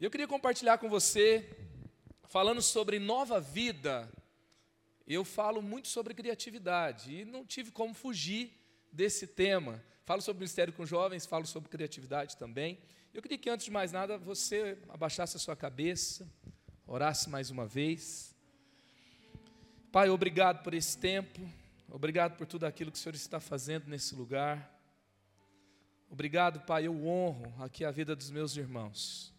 Eu queria compartilhar com você, falando sobre nova vida, eu falo muito sobre criatividade e não tive como fugir desse tema. Falo sobre ministério com jovens, falo sobre criatividade também. Eu queria que antes de mais nada você abaixasse a sua cabeça, orasse mais uma vez. Pai, obrigado por esse tempo, obrigado por tudo aquilo que o Senhor está fazendo nesse lugar. Obrigado, Pai, eu honro aqui a vida dos meus irmãos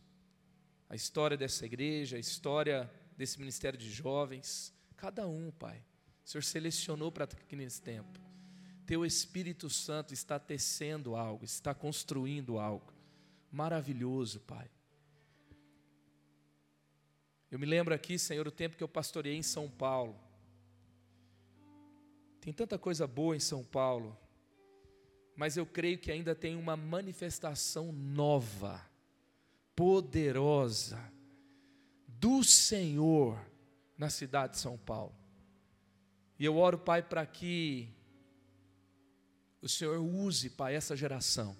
a história dessa igreja, a história desse ministério de jovens, cada um, Pai. O Senhor selecionou para aqui nesse tempo. Teu Espírito Santo está tecendo algo, está construindo algo maravilhoso, Pai. Eu me lembro aqui, Senhor, o tempo que eu pastoreei em São Paulo. Tem tanta coisa boa em São Paulo, mas eu creio que ainda tem uma manifestação nova poderosa do Senhor na cidade de São Paulo. E eu oro, Pai, para que o Senhor use, Pai, essa geração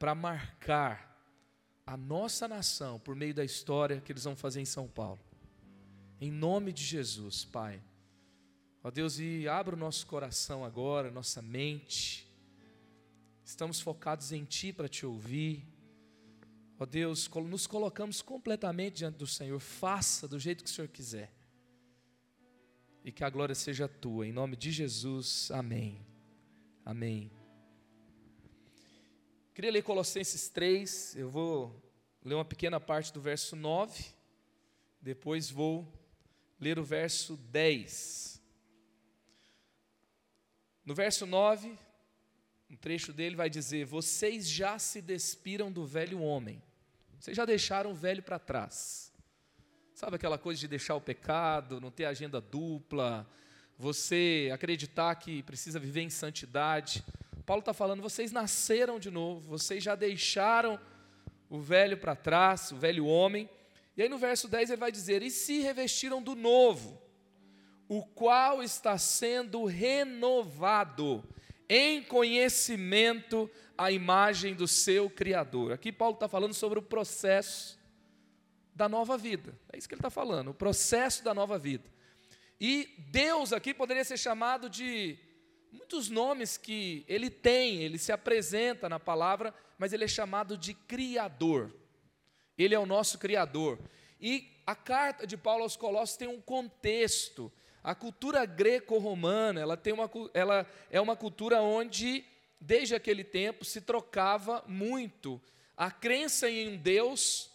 para marcar a nossa nação por meio da história que eles vão fazer em São Paulo. Em nome de Jesus, Pai. Ó Deus, e abra o nosso coração agora, nossa mente. Estamos focados em Ti para te ouvir. Ó oh Deus, nos colocamos completamente diante do Senhor. Faça do jeito que o Senhor quiser. E que a glória seja tua. Em nome de Jesus. Amém. Amém. Queria ler Colossenses 3. Eu vou ler uma pequena parte do verso 9. Depois vou ler o verso 10. No verso 9, um trecho dele vai dizer: Vocês já se despiram do velho homem vocês já deixaram o velho para trás. Sabe aquela coisa de deixar o pecado, não ter agenda dupla, você acreditar que precisa viver em santidade. Paulo está falando, vocês nasceram de novo, vocês já deixaram o velho para trás, o velho homem. E aí no verso 10 ele vai dizer: E se revestiram do novo, o qual está sendo renovado em conhecimento à imagem do seu Criador. Aqui Paulo está falando sobre o processo da nova vida. É isso que ele está falando, o processo da nova vida. E Deus aqui poderia ser chamado de muitos nomes que ele tem, ele se apresenta na palavra, mas ele é chamado de Criador. Ele é o nosso Criador. E a carta de Paulo aos Colossos tem um contexto a cultura greco-romana, ela, tem uma, ela é uma cultura onde, desde aquele tempo, se trocava muito a crença em um Deus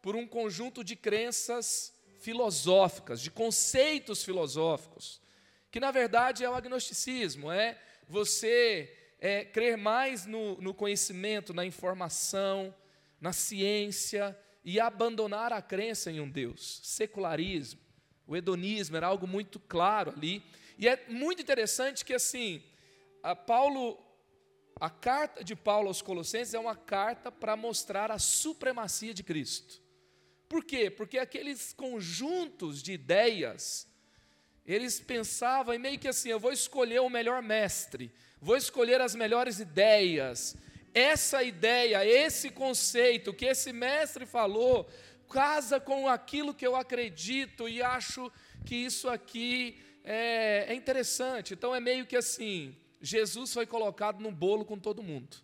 por um conjunto de crenças filosóficas, de conceitos filosóficos, que na verdade é o agnosticismo, é você é, crer mais no, no conhecimento, na informação, na ciência e abandonar a crença em um Deus, secularismo. O hedonismo era algo muito claro ali. E é muito interessante que assim, a Paulo a carta de Paulo aos Colossenses é uma carta para mostrar a supremacia de Cristo. Por quê? Porque aqueles conjuntos de ideias, eles pensavam meio que assim: eu vou escolher o melhor mestre, vou escolher as melhores ideias. Essa ideia, esse conceito que esse mestre falou, casa com aquilo que eu acredito e acho que isso aqui é, é interessante. Então é meio que assim: Jesus foi colocado no bolo com todo mundo.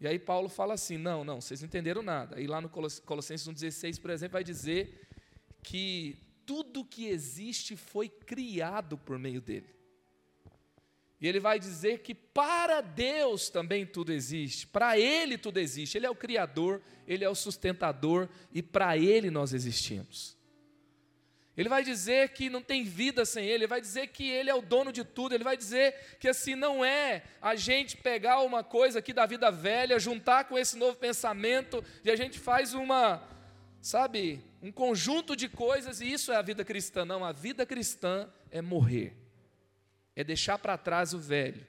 E aí Paulo fala assim: não, não, vocês não entenderam nada. E lá no Colossenses 1,16, por exemplo, vai dizer que tudo que existe foi criado por meio dele. E ele vai dizer que para Deus também tudo existe, para Ele tudo existe. Ele é o Criador, Ele é o sustentador e para Ele nós existimos. Ele vai dizer que não tem vida sem Ele, ele vai dizer que Ele é o dono de tudo, ele vai dizer que assim não é a gente pegar uma coisa aqui da vida velha, juntar com esse novo pensamento e a gente faz uma, sabe, um conjunto de coisas e isso é a vida cristã. Não, a vida cristã é morrer é deixar para trás o velho,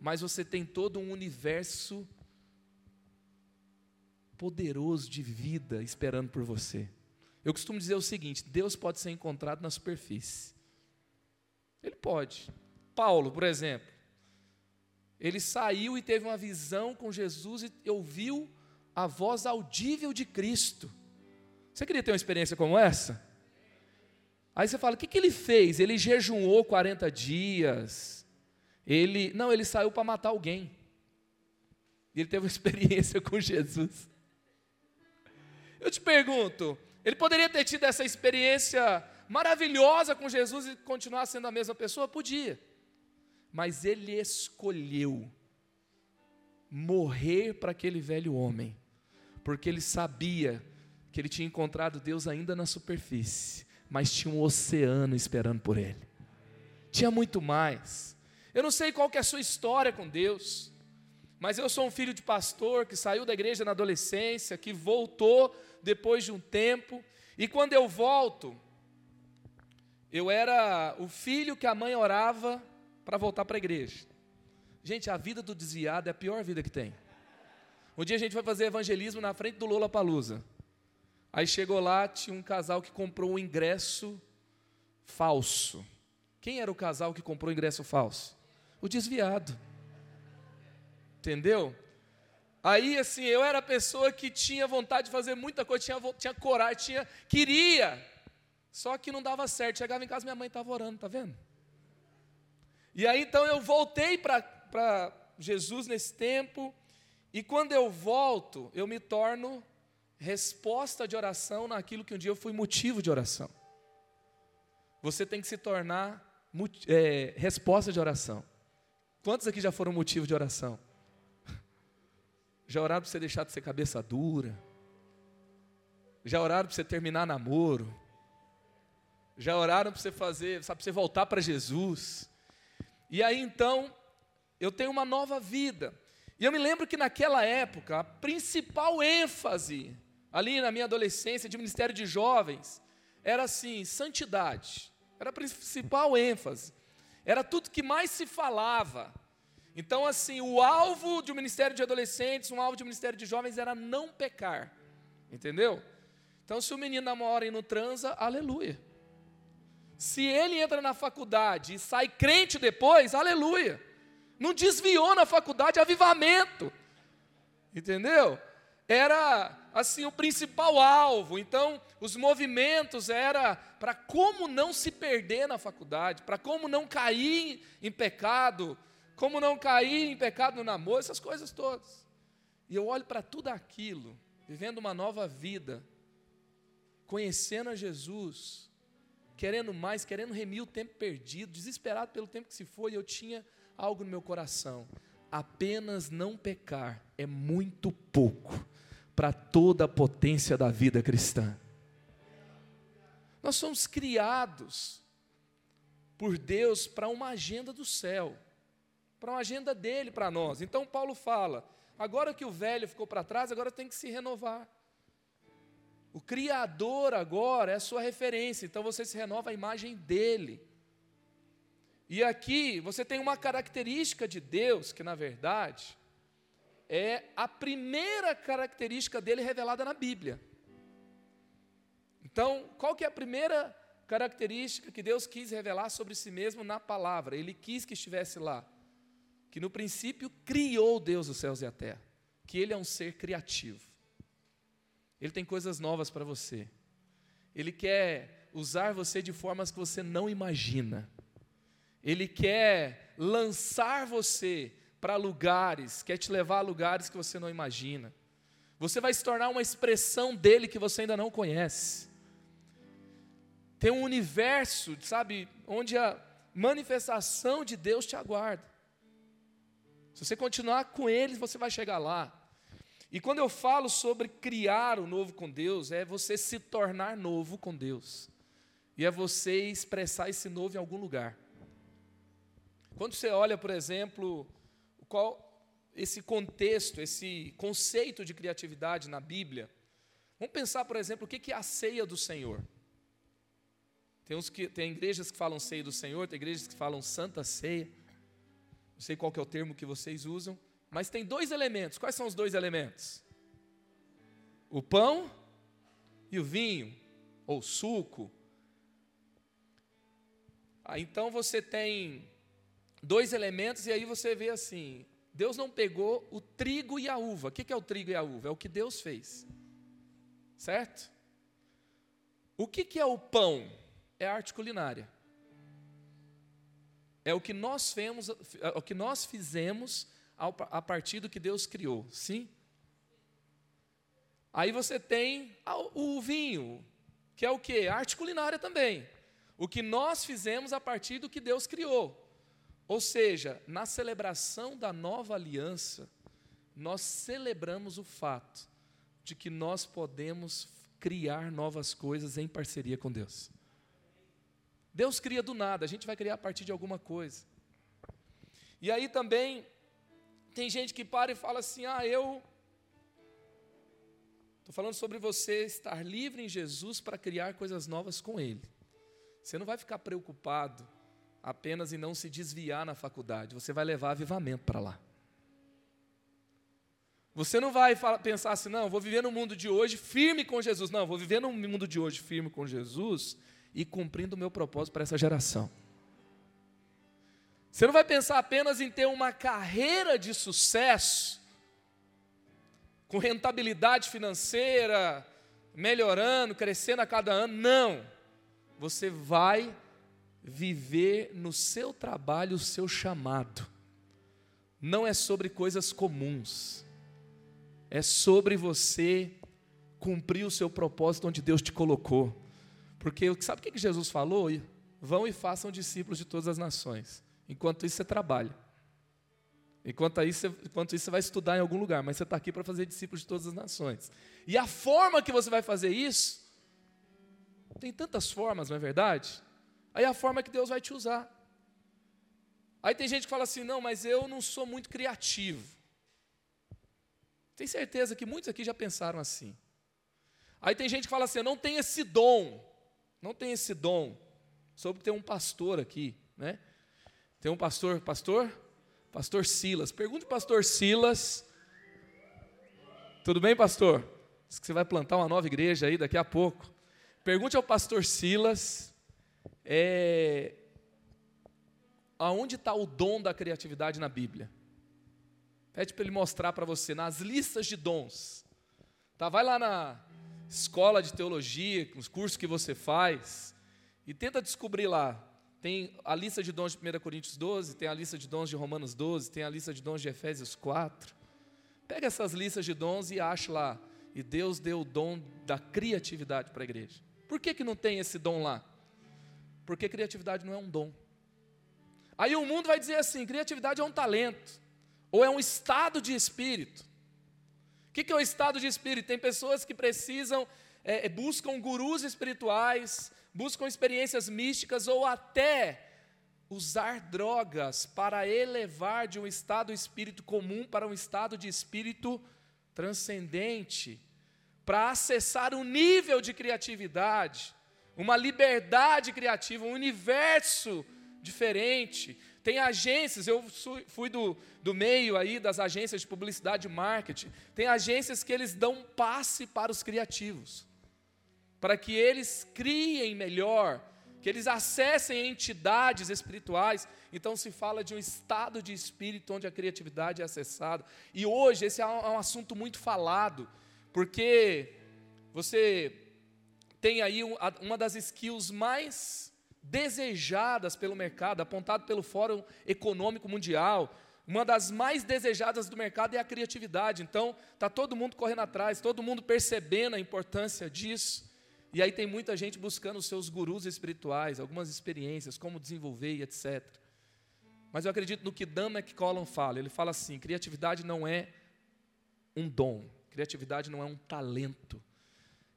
mas você tem todo um universo poderoso de vida esperando por você. Eu costumo dizer o seguinte: Deus pode ser encontrado na superfície. Ele pode. Paulo, por exemplo, ele saiu e teve uma visão com Jesus e ouviu a voz audível de Cristo. Você queria ter uma experiência como essa? Aí você fala: o que, que ele fez? Ele jejuou 40 dias. Ele. Não, ele saiu para matar alguém. Ele teve uma experiência com Jesus. Eu te pergunto: ele poderia ter tido essa experiência maravilhosa com Jesus e continuar sendo a mesma pessoa? Podia. Mas ele escolheu morrer para aquele velho homem, porque ele sabia que ele tinha encontrado Deus ainda na superfície, mas tinha um oceano esperando por ele. Tinha muito mais. Eu não sei qual que é a sua história com Deus, mas eu sou um filho de pastor que saiu da igreja na adolescência, que voltou depois de um tempo, e quando eu volto, eu era o filho que a mãe orava para voltar para a igreja. Gente, a vida do desviado é a pior vida que tem. Um dia a gente foi fazer evangelismo na frente do Lola Palusa. Aí chegou lá, tinha um casal que comprou um ingresso falso. Quem era o casal que comprou o ingresso falso? O desviado. Entendeu? Aí, assim, eu era a pessoa que tinha vontade de fazer muita coisa, tinha, tinha coragem, tinha, queria, só que não dava certo. Chegava em casa, minha mãe estava orando, tá vendo? E aí, então, eu voltei para Jesus nesse tempo, e quando eu volto, eu me torno resposta de oração naquilo que um dia eu fui motivo de oração. Você tem que se tornar é, resposta de oração. Quantos aqui já foram motivo de oração? Já oraram para você deixar de ser cabeça dura? Já oraram para você terminar namoro? Já oraram para você fazer, sabe, para você voltar para Jesus? E aí então, eu tenho uma nova vida. E eu me lembro que naquela época, a principal ênfase, ali na minha adolescência, de ministério de jovens, era assim: santidade. Era a principal ênfase. Era tudo que mais se falava. Então, assim, o alvo de um ministério de adolescentes, um alvo de um ministério de jovens era não pecar. Entendeu? Então, se o menino namora e não transa, aleluia. Se ele entra na faculdade e sai crente depois, aleluia. Não desviou na faculdade, avivamento. Entendeu? Era assim o principal alvo. Então, os movimentos era para como não se perder na faculdade, para como não cair em pecado, como não cair em pecado no namoro, essas coisas todas. E eu olho para tudo aquilo, vivendo uma nova vida, conhecendo a Jesus, querendo mais, querendo remir o tempo perdido, desesperado pelo tempo que se foi, eu tinha algo no meu coração. Apenas não pecar é muito pouco para toda a potência da vida cristã. Nós somos criados por Deus para uma agenda do céu para uma agenda dele para nós. Então Paulo fala: agora que o velho ficou para trás, agora tem que se renovar. O Criador agora é a sua referência, então você se renova a imagem dele. E aqui você tem uma característica de Deus que, na verdade, é a primeira característica dele revelada na Bíblia. Então, qual que é a primeira característica que Deus quis revelar sobre si mesmo na palavra? Ele quis que estivesse lá que no princípio criou Deus os céus e a terra, que Ele é um ser criativo. Ele tem coisas novas para você. Ele quer usar você de formas que você não imagina. Ele quer lançar você para lugares, quer te levar a lugares que você não imagina. Você vai se tornar uma expressão dele que você ainda não conhece. Tem um universo, sabe, onde a manifestação de Deus te aguarda. Se você continuar com eles, você vai chegar lá. E quando eu falo sobre criar o novo com Deus, é você se tornar novo com Deus. E é você expressar esse novo em algum lugar. Quando você olha, por exemplo, qual esse contexto, esse conceito de criatividade na Bíblia, vamos pensar, por exemplo, o que é a ceia do Senhor. Tem, uns que, tem igrejas que falam ceia do Senhor, tem igrejas que falam santa ceia. Não sei qual é o termo que vocês usam, mas tem dois elementos. Quais são os dois elementos? O pão e o vinho, ou suco. Ah, então você tem dois elementos, e aí você vê assim: Deus não pegou o trigo e a uva. O que é o trigo e a uva? É o que Deus fez. Certo? O que é o pão? É a arte culinária. É o que nós fizemos, é o que nós fizemos a partir do que Deus criou. Sim? Aí você tem o vinho, que é o que? Arte culinária também. O que nós fizemos a partir do que Deus criou. Ou seja, na celebração da nova aliança, nós celebramos o fato de que nós podemos criar novas coisas em parceria com Deus. Deus cria do nada, a gente vai criar a partir de alguma coisa. E aí também tem gente que para e fala assim: "Ah, eu Estou falando sobre você estar livre em Jesus para criar coisas novas com Ele. Você não vai ficar preocupado apenas em não se desviar na faculdade, você vai levar avivamento para lá. Você não vai pensar assim, não, vou viver no mundo de hoje firme com Jesus. Não, vou viver no mundo de hoje firme com Jesus e cumprindo o meu propósito para essa geração. Você não vai pensar apenas em ter uma carreira de sucesso, com rentabilidade financeira, melhorando, crescendo a cada ano. Não. Você vai viver no seu trabalho o seu chamado. Não é sobre coisas comuns, é sobre você cumprir o seu propósito onde Deus te colocou. Porque sabe o que Jesus falou? Vão e façam discípulos de todas as nações. Enquanto isso, você trabalha. Enquanto isso, enquanto isso, você vai estudar em algum lugar, mas você está aqui para fazer discípulos de todas as nações. E a forma que você vai fazer isso, tem tantas formas, não é verdade? Aí a forma que Deus vai te usar. Aí tem gente que fala assim: não, mas eu não sou muito criativo. Tem certeza que muitos aqui já pensaram assim. Aí tem gente que fala assim: não tenho esse dom. Não tenho esse dom. Soube que tem um pastor aqui, né? Tem um pastor, pastor? Pastor Silas. Pergunte pastor Silas. Tudo bem, pastor? Diz que você vai plantar uma nova igreja aí daqui a pouco. Pergunte ao pastor Silas é, aonde está o dom da criatividade na Bíblia? Pede para ele mostrar para você nas listas de dons. Tá, vai lá na escola de teologia, nos cursos que você faz, e tenta descobrir lá. Tem a lista de dons de 1 Coríntios 12, tem a lista de dons de Romanos 12, tem a lista de dons de Efésios 4. Pega essas listas de dons e acha lá. E Deus deu o dom da criatividade para a igreja. Por que, que não tem esse dom lá? Porque criatividade não é um dom. Aí o mundo vai dizer assim: criatividade é um talento, ou é um estado de espírito. O que é o estado de espírito? Tem pessoas que precisam, é, é, buscam gurus espirituais, buscam experiências místicas, ou até usar drogas para elevar de um estado de espírito comum para um estado de espírito transcendente, para acessar um nível de criatividade uma liberdade criativa, um universo diferente. Tem agências, eu fui do, do meio aí das agências de publicidade e marketing. Tem agências que eles dão passe para os criativos, para que eles criem melhor, que eles acessem entidades espirituais. Então se fala de um estado de espírito onde a criatividade é acessada. E hoje esse é um, é um assunto muito falado, porque você tem aí uma das skills mais desejadas pelo mercado, apontado pelo Fórum Econômico Mundial. Uma das mais desejadas do mercado é a criatividade. Então, está todo mundo correndo atrás, todo mundo percebendo a importância disso. E aí tem muita gente buscando os seus gurus espirituais, algumas experiências, como desenvolver e etc. Mas eu acredito no que Dan McCollum fala. Ele fala assim: criatividade não é um dom, criatividade não é um talento.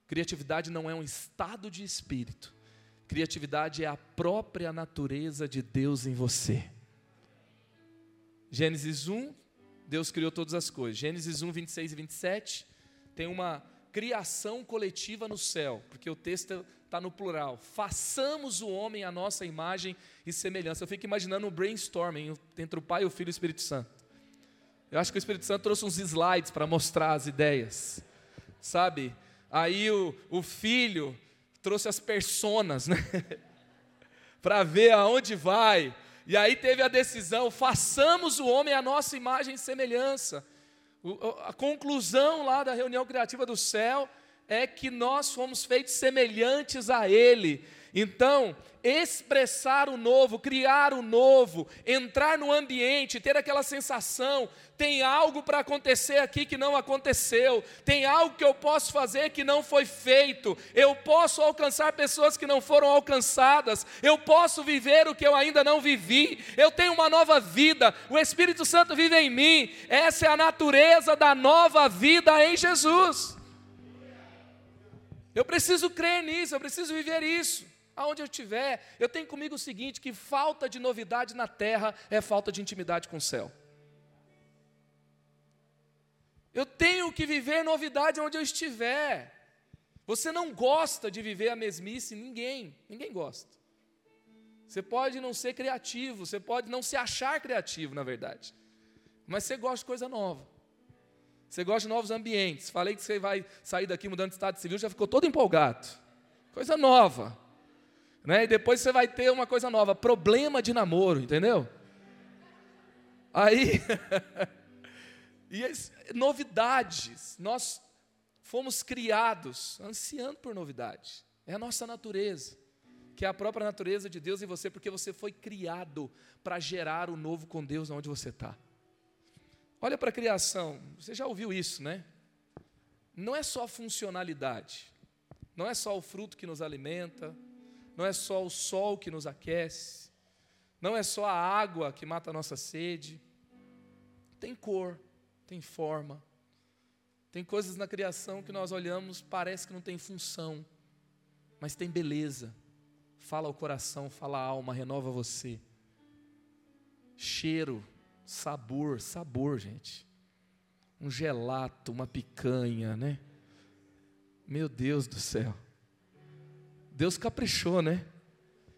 Criatividade não é um estado de espírito. Criatividade é a própria natureza de Deus em você. Gênesis 1, Deus criou todas as coisas. Gênesis 1, 26 e 27, tem uma criação coletiva no céu, porque o texto está no plural. Façamos o homem a nossa imagem e semelhança. Eu fico imaginando um brainstorming entre o Pai, o Filho e o Espírito Santo. Eu acho que o Espírito Santo trouxe uns slides para mostrar as ideias, sabe? Aí o, o filho trouxe as personas, né? para ver aonde vai. E aí teve a decisão: façamos o homem a nossa imagem e semelhança. A conclusão lá da reunião criativa do céu é que nós fomos feitos semelhantes a Ele. Então, expressar o novo, criar o novo, entrar no ambiente, ter aquela sensação, tem algo para acontecer aqui que não aconteceu, tem algo que eu posso fazer que não foi feito, eu posso alcançar pessoas que não foram alcançadas, eu posso viver o que eu ainda não vivi, eu tenho uma nova vida, o Espírito Santo vive em mim, essa é a natureza da nova vida em Jesus. Eu preciso crer nisso, eu preciso viver isso. Aonde eu estiver, eu tenho comigo o seguinte: que falta de novidade na terra é falta de intimidade com o céu. Eu tenho que viver novidade onde eu estiver. Você não gosta de viver a mesmice, ninguém, ninguém gosta. Você pode não ser criativo, você pode não se achar criativo, na verdade, mas você gosta de coisa nova. Você gosta de novos ambientes. Falei que você vai sair daqui mudando de estado civil, já ficou todo empolgado. Coisa nova. Né? E depois você vai ter uma coisa nova, problema de namoro, entendeu? Aí, e as, novidades. Nós fomos criados ansiando por novidade. É a nossa natureza, que é a própria natureza de Deus em você, porque você foi criado para gerar o novo com Deus onde você está. Olha para a criação, você já ouviu isso, né? Não é só a funcionalidade, não é só o fruto que nos alimenta, não é só o sol que nos aquece, não é só a água que mata a nossa sede. Tem cor, tem forma, tem coisas na criação que nós olhamos, parece que não tem função, mas tem beleza. Fala o coração, fala a alma, renova você. Cheiro, Sabor, sabor, gente. Um gelato, uma picanha, né? Meu Deus do céu. Deus caprichou, né?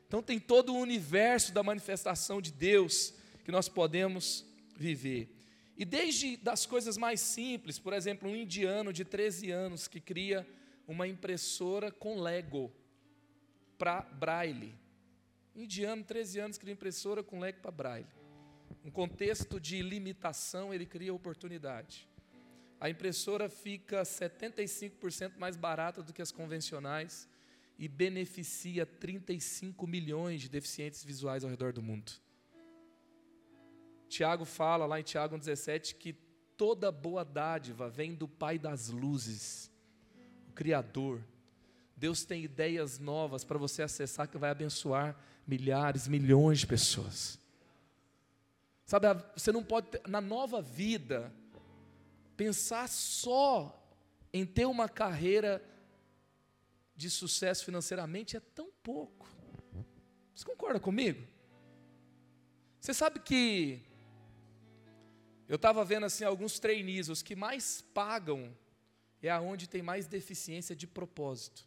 Então tem todo o universo da manifestação de Deus que nós podemos viver. E desde das coisas mais simples, por exemplo, um indiano de 13 anos que cria uma impressora com Lego para braille. Indiano, 13 anos, cria impressora com Lego para braille um contexto de limitação, ele cria oportunidade. A impressora fica 75% mais barata do que as convencionais e beneficia 35 milhões de deficientes visuais ao redor do mundo. Tiago fala lá em Tiago 17 que toda boa dádiva vem do Pai das luzes, o Criador. Deus tem ideias novas para você acessar que vai abençoar milhares, milhões de pessoas. Sabe, você não pode, ter, na nova vida, pensar só em ter uma carreira de sucesso financeiramente é tão pouco. Você concorda comigo? Você sabe que eu estava vendo assim alguns trainees, os que mais pagam é aonde tem mais deficiência de propósito.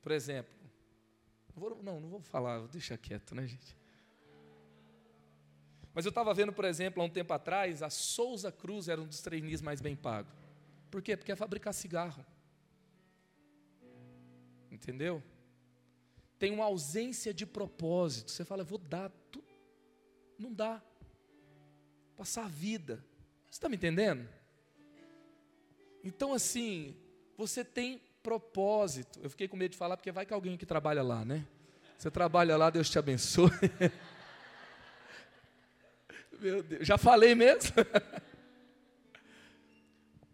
Por exemplo, Vou, não, não vou falar, vou deixar quieto, né, gente? Mas eu estava vendo, por exemplo, há um tempo atrás, a Souza Cruz era um dos trainees mais bem pagos. Por quê? Porque é fabricar cigarro. Entendeu? Tem uma ausência de propósito. Você fala, vou dar tudo. Não dá. Passar a vida. Você está me entendendo? Então, assim, você tem propósito. Eu fiquei com medo de falar, porque vai que alguém que trabalha lá, né? Você trabalha lá, Deus te abençoe. Meu Deus, já falei mesmo?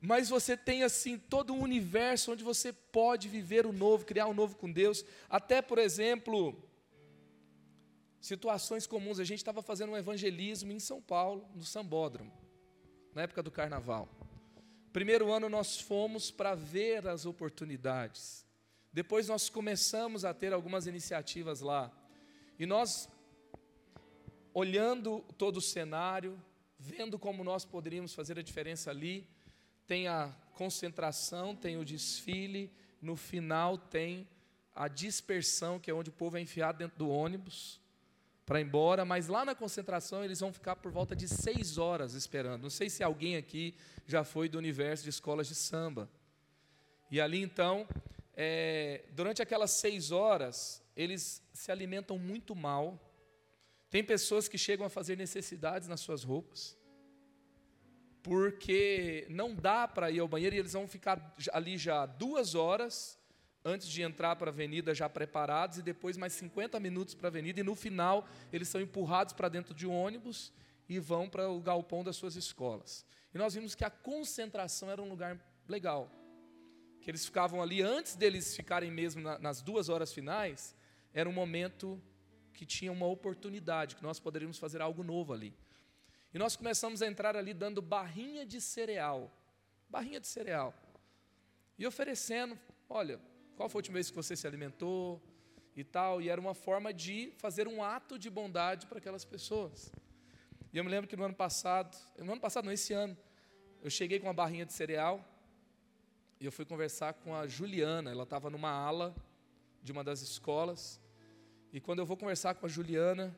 Mas você tem assim todo um universo onde você pode viver o novo, criar um novo com Deus. Até, por exemplo, situações comuns. A gente estava fazendo um evangelismo em São Paulo, no Sambódromo, na época do carnaval. Primeiro ano nós fomos para ver as oportunidades. Depois nós começamos a ter algumas iniciativas lá. E nós, olhando todo o cenário, vendo como nós poderíamos fazer a diferença ali, tem a concentração, tem o desfile, no final tem a dispersão, que é onde o povo é enfiado dentro do ônibus para ir embora, mas lá na concentração eles vão ficar por volta de seis horas esperando. Não sei se alguém aqui já foi do universo de escolas de samba. E ali então, é, durante aquelas seis horas, eles se alimentam muito mal. Tem pessoas que chegam a fazer necessidades nas suas roupas, porque não dá para ir ao banheiro e eles vão ficar ali já duas horas antes de entrar para a avenida já preparados e depois mais 50 minutos para a avenida e no final eles são empurrados para dentro de um ônibus e vão para o galpão das suas escolas. E nós vimos que a concentração era um lugar legal, que eles ficavam ali antes deles ficarem mesmo na, nas duas horas finais, era um momento que tinha uma oportunidade, que nós poderíamos fazer algo novo ali. E nós começamos a entrar ali dando barrinha de cereal, barrinha de cereal, e oferecendo, olha, qual foi a última vez que você se alimentou e tal? E era uma forma de fazer um ato de bondade para aquelas pessoas. E eu me lembro que no ano passado, no ano passado, não, esse ano, eu cheguei com uma barrinha de cereal e eu fui conversar com a Juliana. Ela estava numa ala de uma das escolas. E quando eu vou conversar com a Juliana,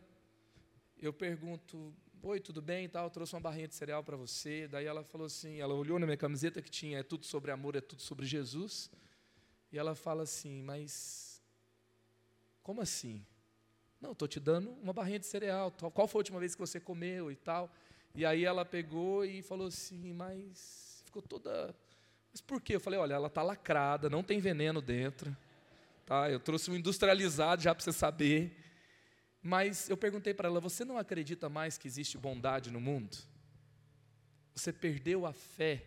eu pergunto: Oi, tudo bem? tal, eu trouxe uma barrinha de cereal para você. Daí ela falou assim: ela olhou na minha camiseta que tinha É tudo sobre amor, é tudo sobre Jesus. E ela fala assim: Mas como assim? Não, estou te dando uma barrinha de cereal. Qual foi a última vez que você comeu e tal? E aí ela pegou e falou assim: Mas ficou toda. Mas por quê? Eu falei: Olha, ela está lacrada, não tem veneno dentro. Tá? Eu trouxe um industrializado já para você saber. Mas eu perguntei para ela: Você não acredita mais que existe bondade no mundo? Você perdeu a fé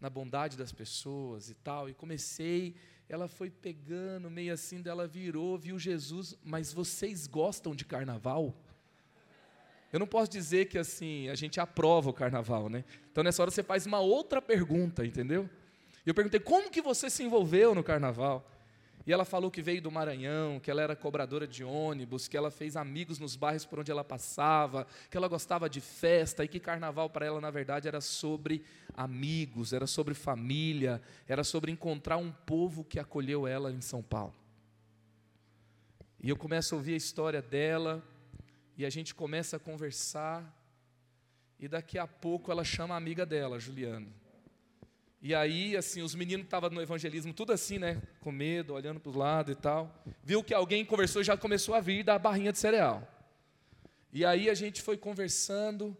na bondade das pessoas e tal. E comecei, ela foi pegando, meio assim, dela virou, viu Jesus, mas vocês gostam de carnaval? Eu não posso dizer que assim, a gente aprova o carnaval, né? Então nessa hora você faz uma outra pergunta, entendeu? Eu perguntei: "Como que você se envolveu no carnaval?" E ela falou que veio do Maranhão, que ela era cobradora de ônibus, que ela fez amigos nos bairros por onde ela passava, que ela gostava de festa e que carnaval para ela, na verdade, era sobre amigos, era sobre família, era sobre encontrar um povo que acolheu ela em São Paulo. E eu começo a ouvir a história dela, e a gente começa a conversar, e daqui a pouco ela chama a amiga dela, Juliana. E aí, assim, os meninos estavam no evangelismo, tudo assim, né? Com medo, olhando para os lados e tal. Viu que alguém conversou e já começou a vir da barrinha de cereal. E aí a gente foi conversando,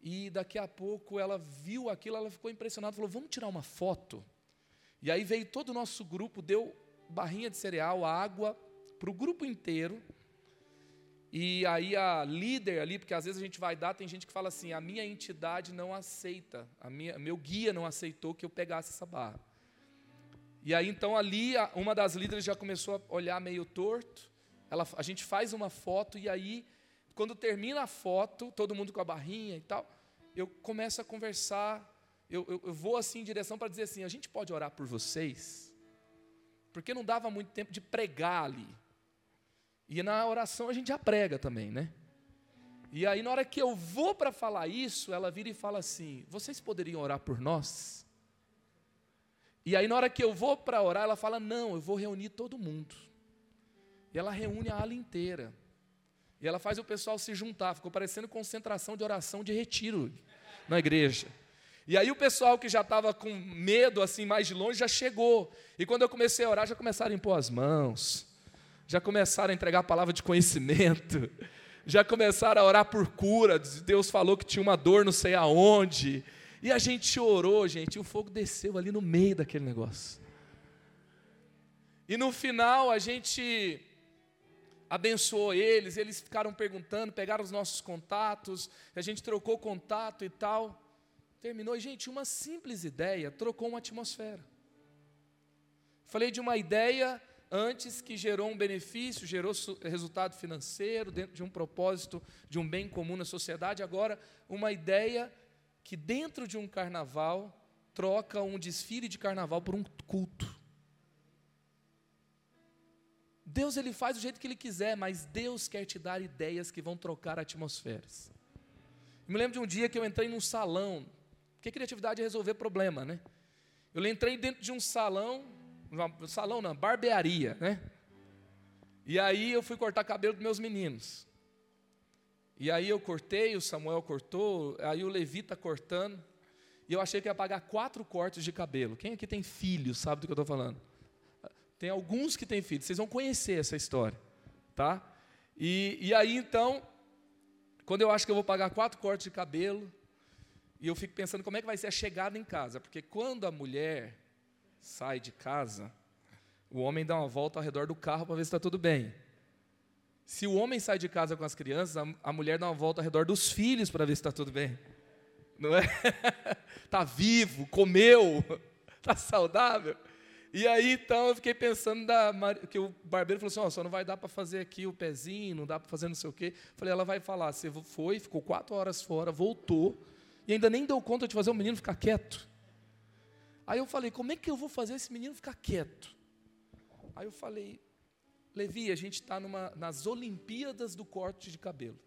e daqui a pouco ela viu aquilo, ela ficou impressionada, falou: vamos tirar uma foto. E aí veio todo o nosso grupo, deu barrinha de cereal, água para o grupo inteiro. E aí a líder ali, porque às vezes a gente vai dar, tem gente que fala assim: a minha entidade não aceita, a minha, meu guia não aceitou que eu pegasse essa barra. E aí então ali uma das líderes já começou a olhar meio torto. Ela, a gente faz uma foto e aí quando termina a foto, todo mundo com a barrinha e tal, eu começo a conversar. Eu, eu, eu vou assim em direção para dizer assim: a gente pode orar por vocês, porque não dava muito tempo de pregar ali. E na oração a gente já prega também, né? E aí, na hora que eu vou para falar isso, ela vira e fala assim: Vocês poderiam orar por nós? E aí, na hora que eu vou para orar, ela fala: Não, eu vou reunir todo mundo. E ela reúne a ala inteira. E ela faz o pessoal se juntar. Ficou parecendo concentração de oração de retiro na igreja. E aí o pessoal que já estava com medo, assim, mais de longe, já chegou. E quando eu comecei a orar, já começaram a impor as mãos já começaram a entregar a palavra de conhecimento, já começaram a orar por cura. Deus falou que tinha uma dor não sei aonde. E a gente orou, gente, e o fogo desceu ali no meio daquele negócio. E no final a gente abençoou eles, eles ficaram perguntando, pegaram os nossos contatos, a gente trocou contato e tal. Terminou, gente, uma simples ideia trocou uma atmosfera. Falei de uma ideia antes que gerou um benefício, gerou resultado financeiro dentro de um propósito de um bem comum na sociedade, agora uma ideia que dentro de um carnaval troca um desfile de carnaval por um culto. Deus ele faz do jeito que ele quiser, mas Deus quer te dar ideias que vão trocar atmosferas. Eu me lembro de um dia que eu entrei num salão, porque criatividade é resolver problema, né? Eu entrei dentro de um salão salão não, barbearia, né? E aí eu fui cortar cabelo dos meus meninos. E aí eu cortei, o Samuel cortou, aí o Levi está cortando. E eu achei que ia pagar quatro cortes de cabelo. Quem aqui tem filho sabe do que eu estou falando? Tem alguns que têm filhos, vocês vão conhecer essa história, tá? E, e aí então, quando eu acho que eu vou pagar quatro cortes de cabelo, e eu fico pensando como é que vai ser a chegada em casa, porque quando a mulher sai de casa, o homem dá uma volta ao redor do carro para ver se está tudo bem. Se o homem sai de casa com as crianças, a, mulher dá uma volta ao redor dos filhos para ver se está tudo bem. Não é? Está vivo, comeu, está saudável. E aí, então, eu fiquei pensando da, que o barbeiro falou assim: oh, só não vai dar para fazer aqui o pezinho, não dá para fazer não sei o quê. Falei, ela vai falar: você foi, ficou quatro horas fora, voltou, e ainda nem deu conta de fazer o menino ficar quieto. Aí eu falei: como é que eu vou fazer esse menino ficar quieto? Aí eu falei: Levi, a gente está nas Olimpíadas do corte de cabelo.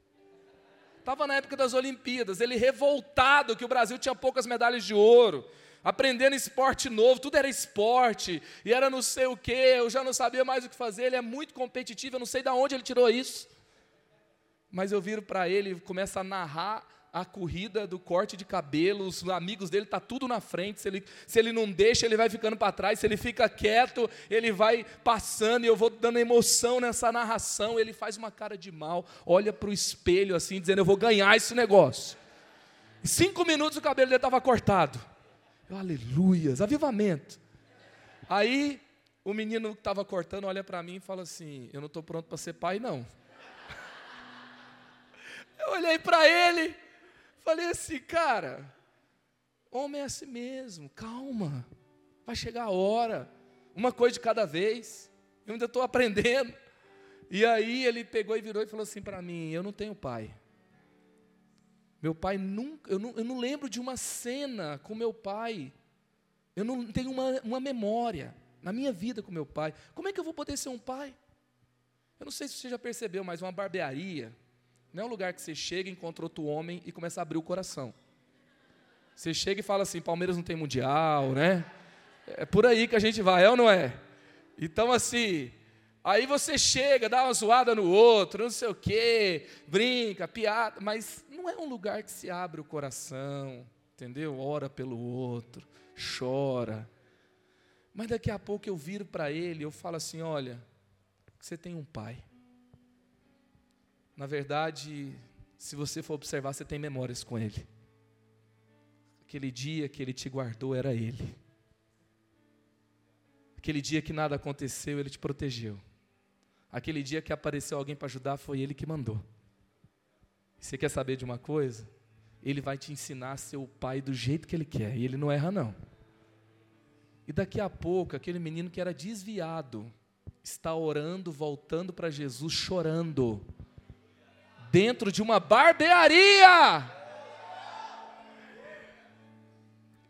Estava na época das Olimpíadas, ele revoltado que o Brasil tinha poucas medalhas de ouro aprendendo esporte novo, tudo era esporte, e era não sei o que, eu já não sabia mais o que fazer, ele é muito competitivo, eu não sei de onde ele tirou isso. Mas eu viro para ele e começo a narrar a corrida do corte de cabelo, os amigos dele tá tudo na frente, se ele, se ele não deixa, ele vai ficando para trás, se ele fica quieto, ele vai passando, e eu vou dando emoção nessa narração, ele faz uma cara de mal, olha para o espelho assim, dizendo, eu vou ganhar esse negócio. Cinco minutos o cabelo dele estava cortado. Aleluias, avivamento. Aí o menino que estava cortando olha para mim e fala assim: Eu não estou pronto para ser pai, não. Eu olhei para ele, falei assim, cara, homem é assim mesmo, calma, vai chegar a hora, uma coisa de cada vez, eu ainda estou aprendendo. E aí ele pegou e virou e falou assim para mim: Eu não tenho pai. Meu pai nunca, eu não, eu não lembro de uma cena com meu pai. Eu não tenho uma, uma memória na minha vida com meu pai. Como é que eu vou poder ser um pai? Eu não sei se você já percebeu, mas uma barbearia não é um lugar que você chega, encontra outro homem e começa a abrir o coração. Você chega e fala assim: Palmeiras não tem mundial, né? É por aí que a gente vai, é ou não é? Então, assim, Aí você chega, dá uma zoada no outro, não sei o quê, brinca, piada, mas não é um lugar que se abre o coração, entendeu? Ora pelo outro, chora. Mas daqui a pouco eu viro para ele, eu falo assim: olha, você tem um pai. Na verdade, se você for observar, você tem memórias com ele. Aquele dia que ele te guardou era ele. Aquele dia que nada aconteceu, ele te protegeu. Aquele dia que apareceu alguém para ajudar, foi ele que mandou. Você quer saber de uma coisa? Ele vai te ensinar a ser o pai do jeito que ele quer, e ele não erra, não. E daqui a pouco, aquele menino que era desviado, está orando, voltando para Jesus, chorando, dentro de uma barbearia.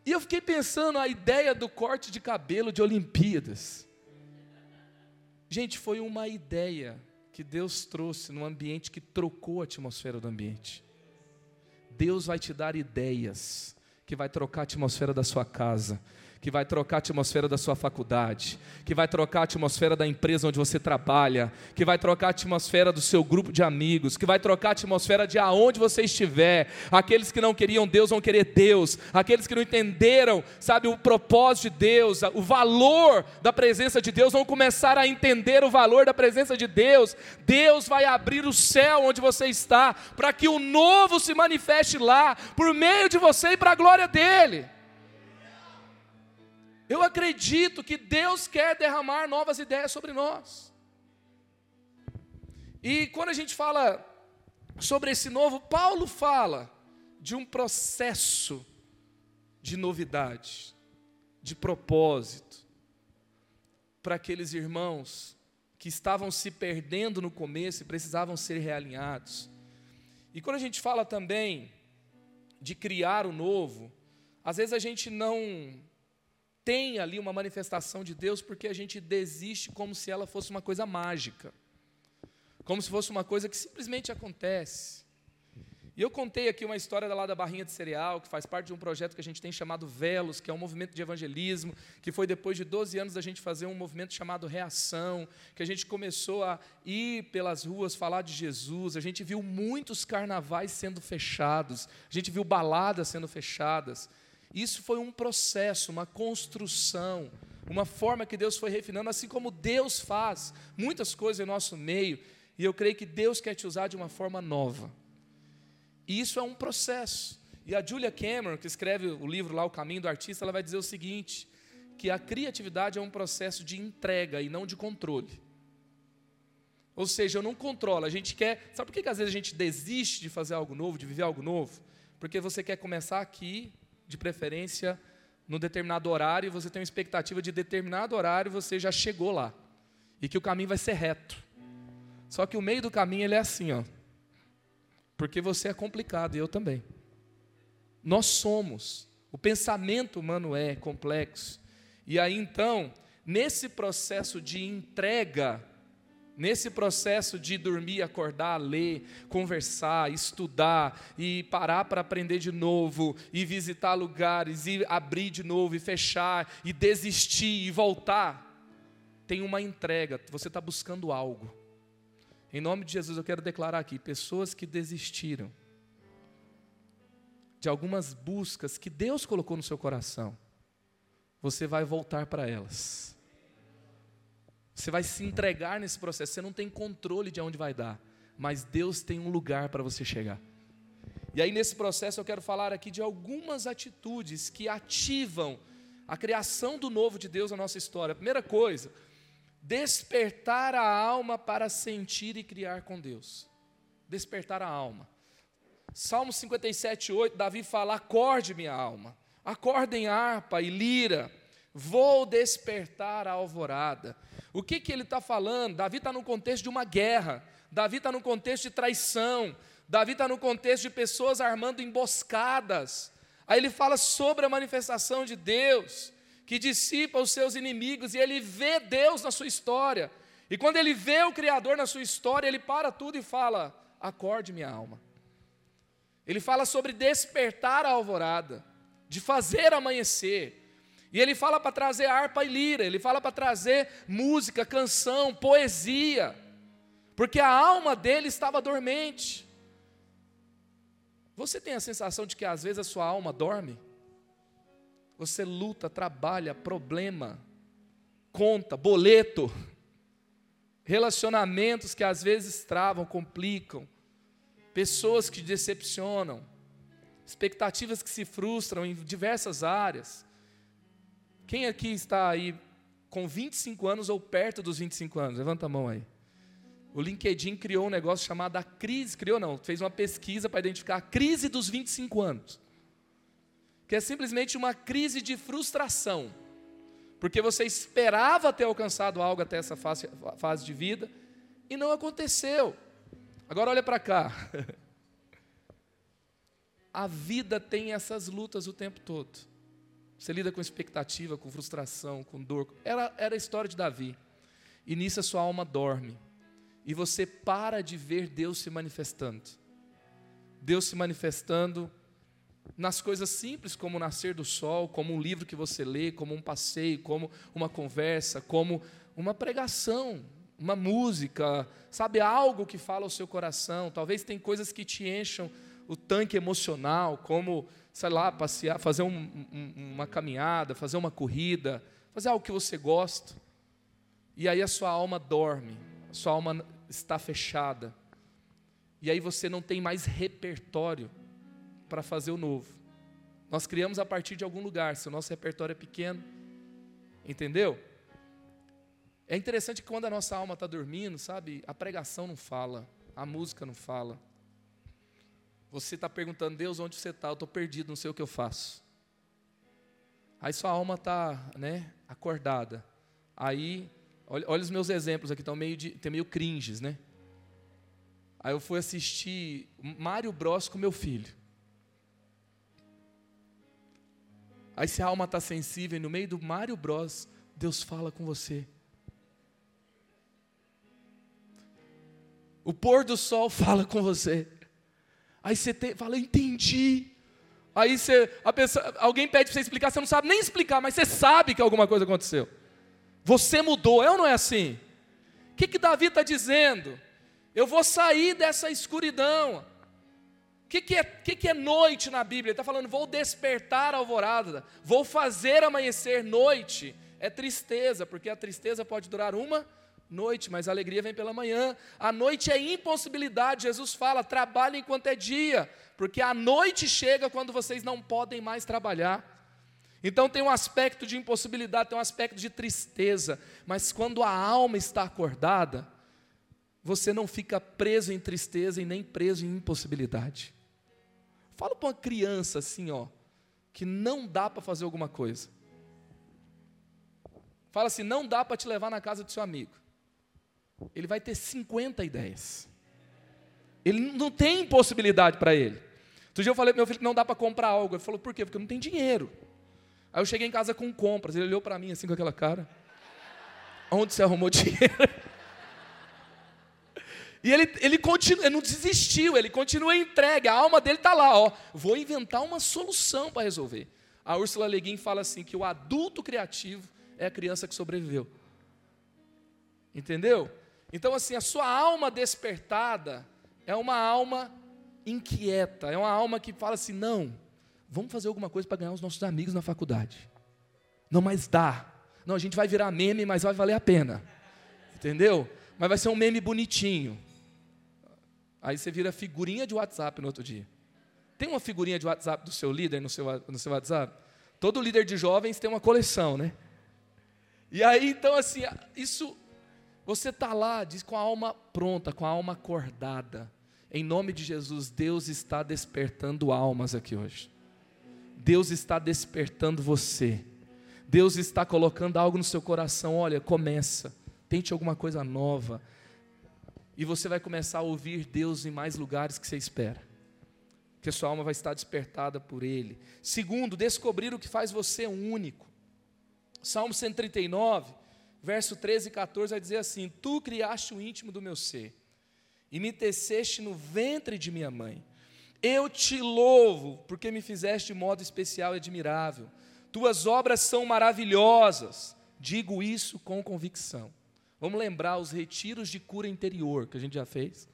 E eu fiquei pensando a ideia do corte de cabelo de Olimpíadas. Gente, foi uma ideia que Deus trouxe num ambiente que trocou a atmosfera do ambiente. Deus vai te dar ideias que vai trocar a atmosfera da sua casa, que vai trocar a atmosfera da sua faculdade, que vai trocar a atmosfera da empresa onde você trabalha, que vai trocar a atmosfera do seu grupo de amigos, que vai trocar a atmosfera de aonde você estiver. Aqueles que não queriam Deus vão querer Deus, aqueles que não entenderam, sabe, o propósito de Deus, o valor da presença de Deus, vão começar a entender o valor da presença de Deus. Deus vai abrir o céu onde você está, para que o novo se manifeste lá, por meio de você e para a glória dele. Eu acredito que Deus quer derramar novas ideias sobre nós. E quando a gente fala sobre esse novo, Paulo fala de um processo de novidade, de propósito, para aqueles irmãos que estavam se perdendo no começo e precisavam ser realinhados. E quando a gente fala também de criar o novo, às vezes a gente não tem ali uma manifestação de Deus porque a gente desiste como se ela fosse uma coisa mágica, como se fosse uma coisa que simplesmente acontece. E eu contei aqui uma história lá da barrinha de cereal, que faz parte de um projeto que a gente tem chamado Velos, que é um movimento de evangelismo, que foi depois de 12 anos da gente fazer um movimento chamado Reação, que a gente começou a ir pelas ruas falar de Jesus, a gente viu muitos carnavais sendo fechados, a gente viu baladas sendo fechadas, Isso foi um processo, uma construção, uma forma que Deus foi refinando, assim como Deus faz muitas coisas em nosso meio, e eu creio que Deus quer te usar de uma forma nova. E isso é um processo. E a Julia Cameron, que escreve o livro lá, O Caminho do Artista, ela vai dizer o seguinte: que a criatividade é um processo de entrega e não de controle. Ou seja, eu não controlo, a gente quer. Sabe por que, que às vezes a gente desiste de fazer algo novo, de viver algo novo? Porque você quer começar aqui, de preferência, num determinado horário, e você tem uma expectativa de determinado horário, você já chegou lá. E que o caminho vai ser reto. Só que o meio do caminho ele é assim, ó. Porque você é complicado e eu também. Nós somos. O pensamento humano é complexo. E aí então, nesse processo de entrega, nesse processo de dormir, acordar, ler, conversar, estudar e parar para aprender de novo, e visitar lugares, e abrir de novo, e fechar, e desistir, e voltar, tem uma entrega, você está buscando algo. Em nome de Jesus, eu quero declarar aqui: pessoas que desistiram de algumas buscas que Deus colocou no seu coração, você vai voltar para elas. Você vai se entregar nesse processo. Você não tem controle de onde vai dar, mas Deus tem um lugar para você chegar. E aí, nesse processo, eu quero falar aqui de algumas atitudes que ativam a criação do novo de Deus na nossa história. Primeira coisa, despertar a alma para sentir e criar com Deus. Despertar a alma. Salmo 57, 8, Davi fala: Acorde, minha alma, acordem harpa e lira, vou despertar a alvorada. O que, que ele está falando? Davi está no contexto de uma guerra, Davi está no contexto de traição, Davi está no contexto de pessoas armando emboscadas. Aí ele fala sobre a manifestação de Deus que dissipa os seus inimigos, e ele vê Deus na sua história. E quando ele vê o Criador na sua história, ele para tudo e fala: Acorde, minha alma. Ele fala sobre despertar a alvorada, de fazer amanhecer. E ele fala para trazer harpa e lira, ele fala para trazer música, canção, poesia, porque a alma dele estava dormente. Você tem a sensação de que às vezes a sua alma dorme? Você luta, trabalha, problema, conta, boleto, relacionamentos que às vezes travam, complicam, pessoas que decepcionam, expectativas que se frustram em diversas áreas. Quem aqui está aí com 25 anos ou perto dos 25 anos? Levanta a mão aí. O LinkedIn criou um negócio chamado a crise, criou não, fez uma pesquisa para identificar a crise dos 25 anos que é simplesmente uma crise de frustração, porque você esperava ter alcançado algo até essa fase, fase de vida e não aconteceu. Agora olha para cá. A vida tem essas lutas o tempo todo. Você lida com expectativa, com frustração, com dor. Era, era a história de Davi. E nisso a sua alma dorme. E você para de ver Deus se manifestando. Deus se manifestando nas coisas simples, como o nascer do sol, como um livro que você lê, como um passeio, como uma conversa, como uma pregação, uma música, sabe, algo que fala ao seu coração. Talvez tem coisas que te encham o tanque emocional, como, sei lá, passear, fazer um, um, uma caminhada, fazer uma corrida, fazer algo que você gosta. E aí a sua alma dorme, a sua alma está fechada. E aí você não tem mais repertório para fazer o novo. Nós criamos a partir de algum lugar, se o nosso repertório é pequeno, entendeu? É interessante que quando a nossa alma está dormindo, sabe, a pregação não fala, a música não fala. Você está perguntando, Deus, onde você está? Eu estou perdido, não sei o que eu faço. Aí sua alma está né, acordada. Aí, olha, olha, os meus exemplos aqui, estão meio, de, tem meio cringes, né? Aí eu fui assistir Mário Bros com meu filho. Aí se a alma está sensível, no meio do Mário Bros, Deus fala com você. O pôr do sol fala com você. Aí você tem, fala, entendi. Aí você, pessoa, alguém pede para você explicar, você não sabe nem explicar, mas você sabe que alguma coisa aconteceu. Você mudou, é ou não é assim? O que, que Davi está dizendo? Eu vou sair dessa escuridão. O que, que, é, que, que é noite na Bíblia? Ele está falando, vou despertar a alvorada, vou fazer amanhecer noite. É tristeza, porque a tristeza pode durar uma noite, mas a alegria vem pela manhã. A noite é impossibilidade. Jesus fala: trabalhe enquanto é dia, porque a noite chega quando vocês não podem mais trabalhar. Então tem um aspecto de impossibilidade, tem um aspecto de tristeza, mas quando a alma está acordada, você não fica preso em tristeza e nem preso em impossibilidade. Fala para uma criança assim, ó, que não dá para fazer alguma coisa. Fala assim, não dá para te levar na casa do seu amigo. Ele vai ter 50 ideias. Ele não tem impossibilidade para ele. Outro dia eu falei para meu filho que não dá para comprar algo. Ele falou, por quê? Porque não tem dinheiro. Aí eu cheguei em casa com compras. Ele olhou para mim assim com aquela cara. Onde você arrumou dinheiro? E ele, ele, continua, ele não desistiu, ele continua entregue, a alma dele está lá, ó. Vou inventar uma solução para resolver. A Úrsula Leguin fala assim: que o adulto criativo é a criança que sobreviveu. Entendeu? Então, assim, a sua alma despertada é uma alma inquieta, é uma alma que fala assim: não, vamos fazer alguma coisa para ganhar os nossos amigos na faculdade. Não, mas dá. Não, a gente vai virar meme, mas vai valer a pena. Entendeu? Mas vai ser um meme bonitinho. Aí você vira figurinha de WhatsApp no outro dia. Tem uma figurinha de WhatsApp do seu líder no seu, no seu WhatsApp? Todo líder de jovens tem uma coleção, né? E aí, então, assim, isso, você está lá, diz com a alma pronta, com a alma acordada. Em nome de Jesus, Deus está despertando almas aqui hoje. Deus está despertando você. Deus está colocando algo no seu coração. Olha, começa. Tente alguma coisa nova. E você vai começar a ouvir Deus em mais lugares que você espera. Que a sua alma vai estar despertada por Ele. Segundo, descobrir o que faz você único. Salmo 139, verso 13 e 14 vai dizer assim: Tu criaste o íntimo do meu ser, e me teceste no ventre de minha mãe. Eu te louvo, porque me fizeste de modo especial e admirável. Tuas obras são maravilhosas. Digo isso com convicção. Vamos lembrar os retiros de cura interior que a gente já fez.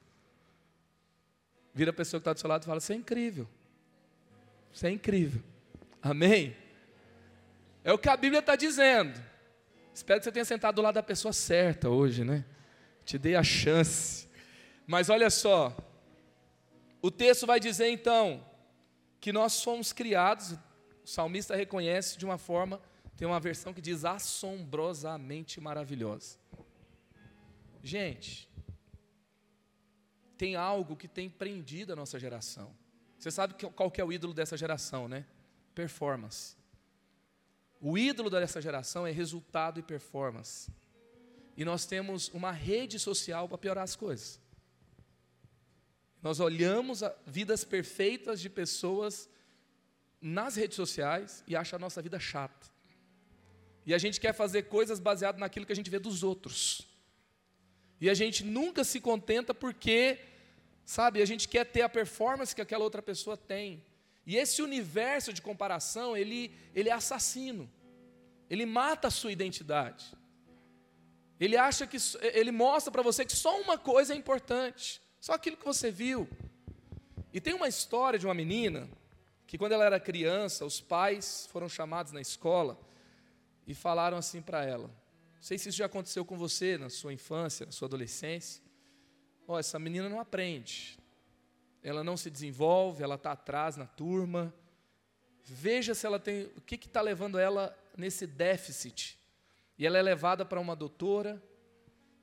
Vira a pessoa que está do seu lado e fala: Isso é incrível. Isso é incrível. Amém? É o que a Bíblia está dizendo. Espero que você tenha sentado do lado da pessoa certa hoje, né? Te dei a chance. Mas olha só, o texto vai dizer então que nós fomos criados, o salmista reconhece de uma forma, tem uma versão que diz assombrosamente maravilhosa. Gente, tem algo que tem prendido a nossa geração. Você sabe qual que é o ídolo dessa geração, né? Performance. O ídolo dessa geração é resultado e performance. E nós temos uma rede social para piorar as coisas. Nós olhamos vidas perfeitas de pessoas nas redes sociais e acha a nossa vida chata. E a gente quer fazer coisas baseadas naquilo que a gente vê dos outros. E a gente nunca se contenta porque, sabe, a gente quer ter a performance que aquela outra pessoa tem. E esse universo de comparação, ele, ele é assassino. Ele mata a sua identidade. Ele acha que ele mostra para você que só uma coisa é importante. Só aquilo que você viu. E tem uma história de uma menina que, quando ela era criança, os pais foram chamados na escola e falaram assim para ela: Não sei se isso já aconteceu com você na sua infância, na sua adolescência. Ó, oh, essa menina não aprende, ela não se desenvolve, ela está atrás na turma. Veja se ela tem. O que está levando ela nesse déficit? E ela é levada para uma doutora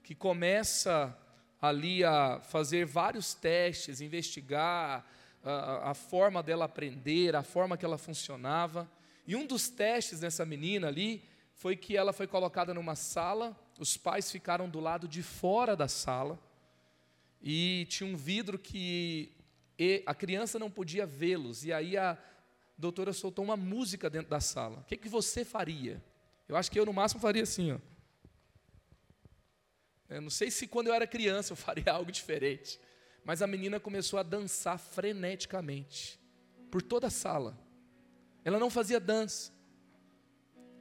que começa ali a fazer vários testes, investigar a, a, forma dela aprender, a forma que ela funcionava. E um dos testes dessa menina ali foi que ela foi colocada numa sala, os pais ficaram do lado de fora da sala, e tinha um vidro que a criança não podia vê-los, e aí a doutora soltou uma música dentro da sala. O que, que você faria? Eu acho que eu, no máximo, faria assim, ó. Eu não sei se quando eu era criança eu faria algo diferente. Mas a menina começou a dançar freneticamente por toda a sala. Ela não fazia dança.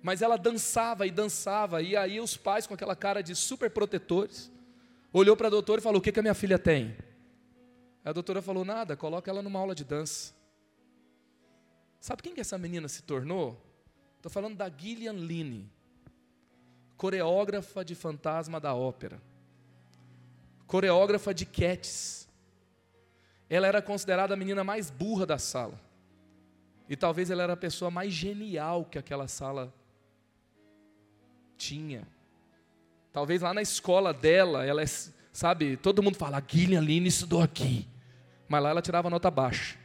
Mas ela dançava e dançava, e aí os pais, com aquela cara de super protetores, olhou para a doutora e falou: O que, que a minha filha tem? A doutora falou: nada, coloca ela numa aula de dança. Sabe quem que essa menina se tornou? Estou falando da Gillian Line, coreógrafa de Fantasma da Ópera, coreógrafa de Cats. Ela era considerada a menina mais burra da sala. E talvez ela era a pessoa mais genial que aquela sala tinha. Talvez lá na escola dela, ela sabe, todo mundo fala, a Gillian Line estudou aqui. Mas lá ela tirava nota baixa.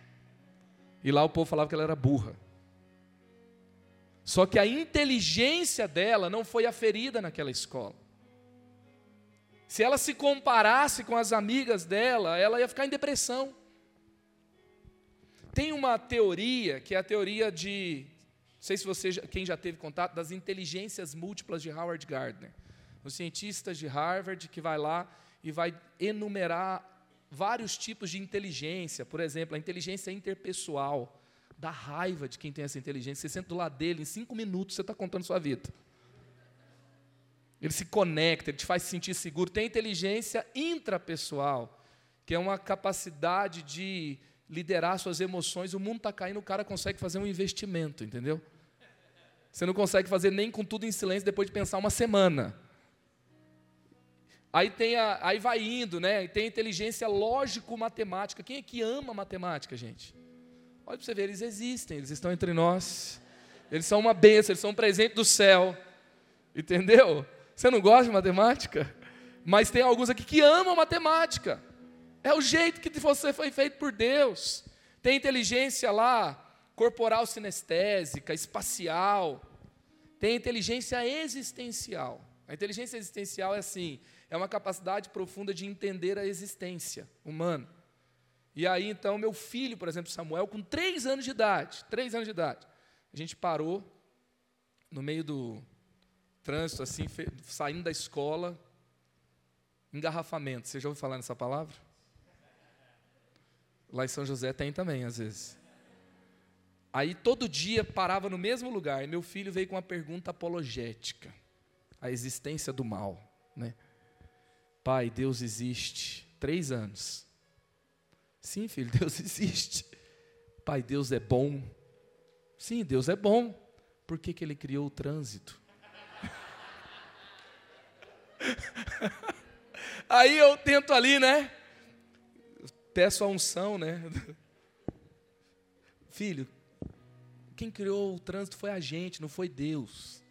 E lá o povo falava que ela era burra. Só que a inteligência dela não foi aferida naquela escola. Se ela se comparasse com as amigas dela, ela ia ficar em depressão. Tem uma teoria, que é a teoria de, não sei se você, quem já teve contato, das inteligências múltiplas de Howard Gardner. Os cientistas de Harvard que vai lá e vai enumerar vários tipos de inteligência, por exemplo, a inteligência interpessoal, da raiva de quem tem essa inteligência. Você senta do lado dele, em cinco minutos você está contando sua vida. Ele se conecta, ele te faz se sentir seguro. Tem inteligência intrapessoal, que é uma capacidade de liderar suas emoções. O mundo está caindo, o cara consegue fazer um investimento, entendeu? Você não consegue fazer nem com tudo em silêncio depois de pensar uma semana. Aí, tem a, aí vai indo, né? Tem a inteligência lógico-matemática. Quem é que ama matemática, gente? Olha para você ver, eles existem, eles estão entre nós. Eles são uma bênção, eles são um presente do céu. Entendeu? Você não gosta de matemática? Mas tem alguns aqui que amam matemática. É o jeito que você foi feito por Deus. Tem inteligência lá, corporal sinestésica, espacial. Tem inteligência existencial. A inteligência existencial é assim: é uma capacidade profunda de entender a existência humana. E aí, então, meu filho, por exemplo, Samuel, com três anos de idade, três anos de idade, a gente parou no meio do trânsito, assim, saindo da escola, engarrafamento. Você já ouviu falar nessa palavra? Lá em São José tem também, às vezes. Aí todo dia parava no mesmo lugar, e meu filho veio com uma pergunta apologética: a existência do mal, né? Pai, Deus existe. Três anos. Sim, filho, Deus existe. Pai, Deus é bom. Sim, Deus é bom. Por que, que ele criou o trânsito? Aí eu tento ali, né? Peço a unção, né? Filho, quem criou o trânsito foi a gente, não foi Deus.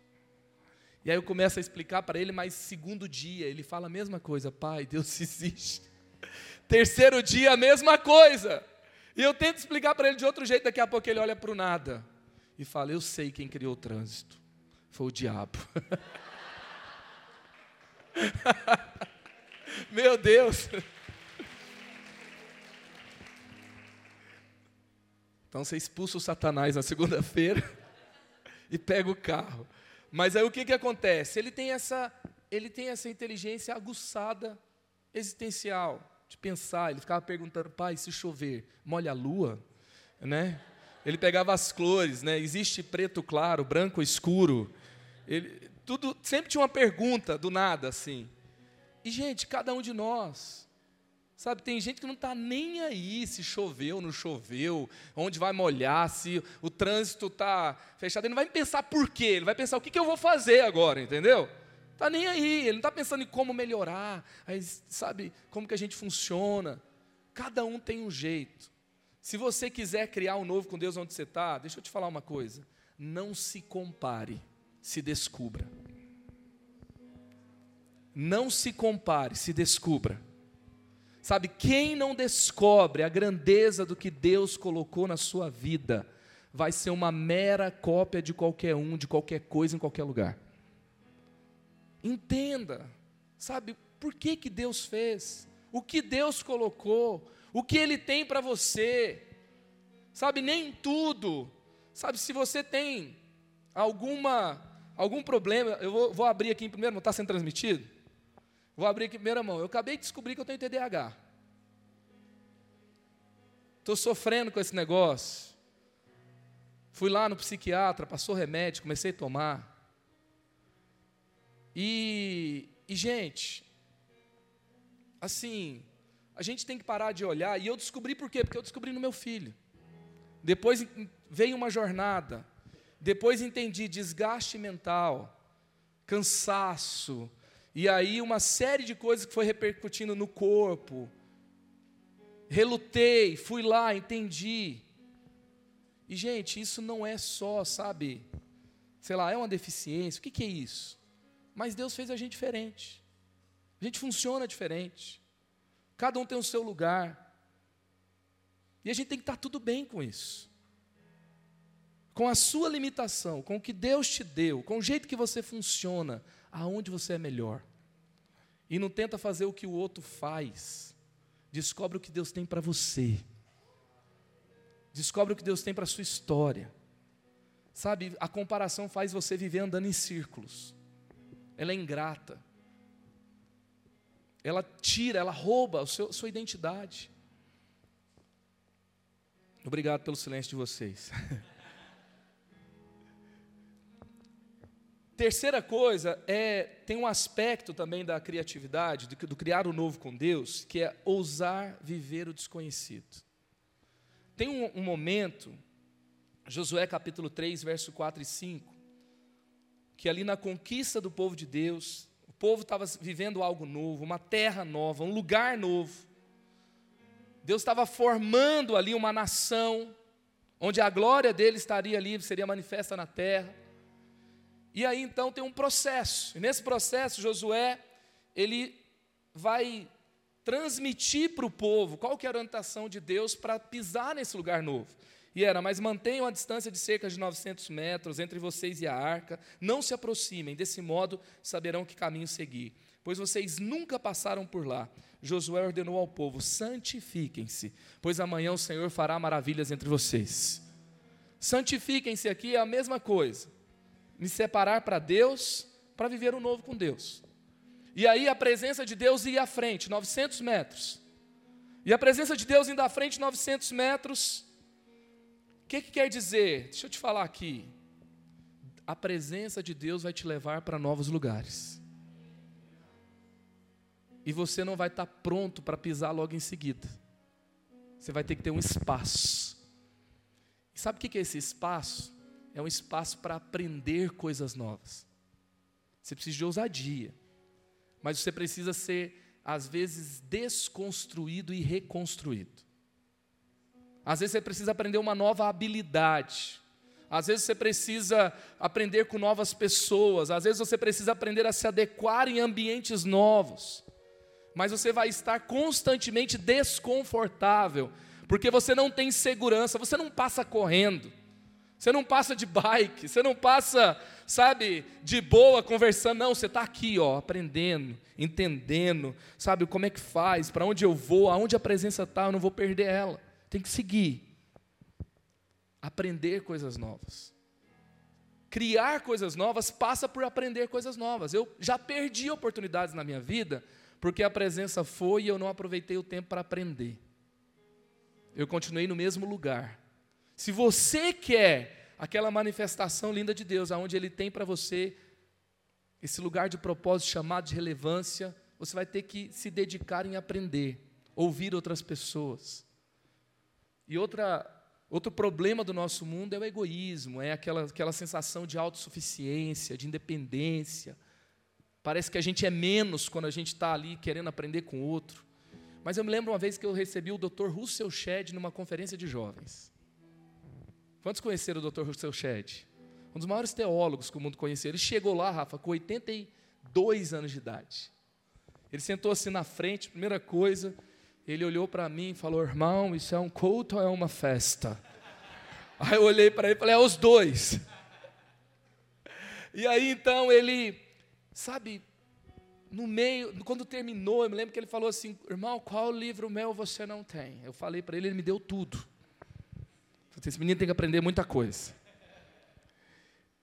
E aí eu começo a explicar para ele, mas segundo dia ele fala a mesma coisa, pai, Deus existe. Terceiro dia a mesma coisa. E eu tento explicar para ele de outro jeito, daqui a pouco ele olha para o nada e fala: Eu sei quem criou o trânsito. Foi o diabo. Meu Deus. Então você expulsa o Satanás na segunda-feira e pega o carro. Mas aí o que, que acontece? Ele tem essa, ele tem essa inteligência aguçada existencial, de pensar. Ele ficava perguntando, pai, se chover, molha a lua? Né? Ele pegava as cores, né? existe preto claro, branco escuro. Ele, tudo sempre tinha uma pergunta do nada assim. E gente, cada um de nós Sabe, tem gente que não está nem aí se choveu, não choveu, onde vai molhar, se o trânsito está fechado. Ele não vai pensar por quê, ele vai pensar o que, que eu vou fazer agora, entendeu? Está nem aí, ele não está pensando em como melhorar, aí, sabe, como que a gente funciona. Cada um tem um jeito. Se você quiser criar um novo com Deus onde você está, deixa eu te falar uma coisa. Não se compare, se descubra. Não se compare, se descubra. Sabe, quem não descobre a grandeza do que Deus colocou na sua vida, vai ser uma mera cópia de qualquer um, de qualquer coisa, em qualquer lugar. Entenda, sabe, por que, que Deus fez, o que Deus colocou, o que Ele tem para você. Sabe, nem tudo. Sabe, se você tem alguma algum problema, eu vou, vou abrir aqui em primeiro, não está sendo transmitido? Vou abrir aqui primeira mão. Eu acabei de descobrir que eu tenho TDAH. Estou sofrendo com esse negócio. Fui lá no psiquiatra, passou remédio, comecei a tomar. E, e gente, assim, a gente tem que parar de olhar, e eu descobri por quê? Porque eu descobri no meu filho. Depois veio uma jornada, depois entendi desgaste mental, cansaço, e aí uma série de coisas que foi repercutindo no corpo. Relutei, fui lá, entendi. E, gente, isso não é só, sabe, sei lá, é uma deficiência, o que, que é isso? Mas Deus fez a gente diferente. A gente funciona diferente. Cada um tem o seu lugar. E a gente tem que estar tudo bem com isso. Com a sua limitação, com o que Deus te deu, com o jeito que você funciona, aonde você é melhor. E não tenta fazer o que o outro faz. Descobre o que Deus tem para você. Descobre o que Deus tem para a sua história. Sabe, a comparação faz você viver andando em círculos. Ela é ingrata. Ela tira, ela rouba a sua identidade. Obrigado pelo silêncio de vocês. Terceira coisa é tem um aspecto também da criatividade, do, do criar o novo com Deus, que é ousar viver o desconhecido. Tem um, um momento, Josué capítulo 3, verso 4 e 5, que ali na conquista do povo de Deus, o povo estava vivendo algo novo, uma terra nova, um lugar novo. Deus estava formando ali uma nação, onde a glória dele estaria ali, seria manifesta na terra. E aí então tem um processo. E nesse processo, Josué, ele vai transmitir para o povo qual que era a orientação de Deus para pisar nesse lugar novo. E era, mas mantenham a distância de cerca de 900 metros entre vocês e a arca, não se aproximem, desse modo saberão que caminho seguir, pois vocês nunca passaram por lá. Josué ordenou ao povo: santifiquem-se, pois amanhã o Senhor fará maravilhas entre vocês. Santifiquem-se aqui é a mesma coisa me separar para Deus, para viver o novo com Deus. E aí a presença de Deus ia à frente, 900 metros. E a presença de Deus indo à frente, 900 metros. O que, que quer dizer? Deixa eu te falar aqui. A presença de Deus vai te levar para novos lugares. E você não vai estar pronto para pisar logo em seguida. Você vai ter que ter um espaço. E sabe o que é esse espaço? É um espaço para aprender coisas novas. Você precisa de ousadia, mas você precisa ser, às vezes, desconstruído e reconstruído. Às vezes você precisa aprender uma nova habilidade. Às vezes você precisa aprender com novas pessoas. Às vezes você precisa aprender a se adequar em ambientes novos. Mas você vai estar constantemente desconfortável, porque você não tem segurança, você não passa correndo. Você não passa de bike, você não passa, sabe, de boa conversando, não, você está aqui, ó, aprendendo, entendendo, sabe, como é que faz, para onde eu vou, aonde a presença está, eu não vou perder ela. Tem que seguir. Aprender coisas novas. Criar coisas novas passa por aprender coisas novas. Eu já perdi oportunidades na minha vida, porque a presença foi e eu não aproveitei o tempo para aprender. Eu continuei no mesmo lugar se você quer aquela manifestação linda de Deus, aonde Ele tem para você esse lugar de propósito chamado de relevância, você vai ter que se dedicar em aprender, ouvir outras pessoas. E outra, outro problema do nosso mundo é o egoísmo, é aquela, aquela sensação de autossuficiência, de independência. Parece que a gente é menos quando a gente está ali querendo aprender com outro. Mas eu me lembro uma vez que eu recebi o Dr. Russell Shedd numa conferência de jovens. Quantos conheceram o Dr. Russell Shedd? Um dos maiores teólogos que o mundo conheceu. Ele chegou lá, Rafa, com 82 anos de idade. Ele sentou assim na frente, primeira coisa, ele olhou para mim e falou: Irmão, isso é um culto ou é uma festa? Aí eu olhei para ele e falei: É os dois. E aí então ele, sabe, no meio, quando terminou, eu me lembro que ele falou assim: Irmão, qual livro meu você não tem? Eu falei para ele, ele me deu tudo. Esse menino tem que aprender muita coisa.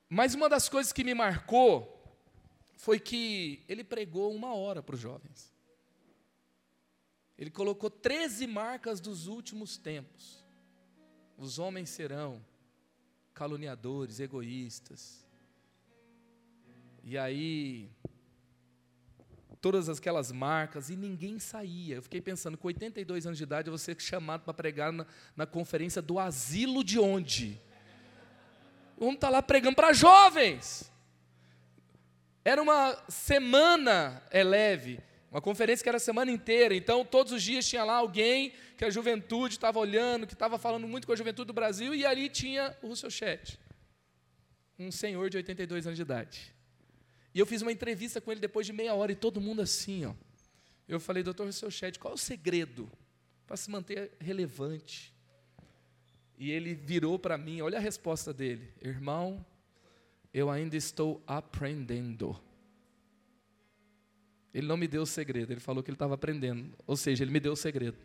Mas uma das coisas que me marcou foi que ele pregou uma hora para os jovens. Ele colocou 13 marcas dos últimos tempos. Os homens serão caluniadores, egoístas. E aí, todas aquelas marcas, e ninguém saía. Eu fiquei pensando, com 82 anos de idade, eu vou ser chamado para pregar na, na conferência do asilo de onde? Vamos estar tá lá pregando para jovens. Era uma semana é leve, uma conferência que era a semana inteira, então todos os dias tinha lá alguém que a juventude estava olhando, que estava falando muito com a juventude do Brasil, e ali tinha o Russell Chet, um senhor de 82 anos de idade. E eu fiz uma entrevista com ele depois de meia hora, e todo mundo assim, ó. Eu falei, doutor Russell Chet, qual é o segredo para se manter relevante? E ele virou para mim, olha a resposta dele, irmão, eu ainda estou aprendendo. Ele não me deu o segredo, ele falou que ele estava aprendendo. Ou seja, ele me deu o segredo.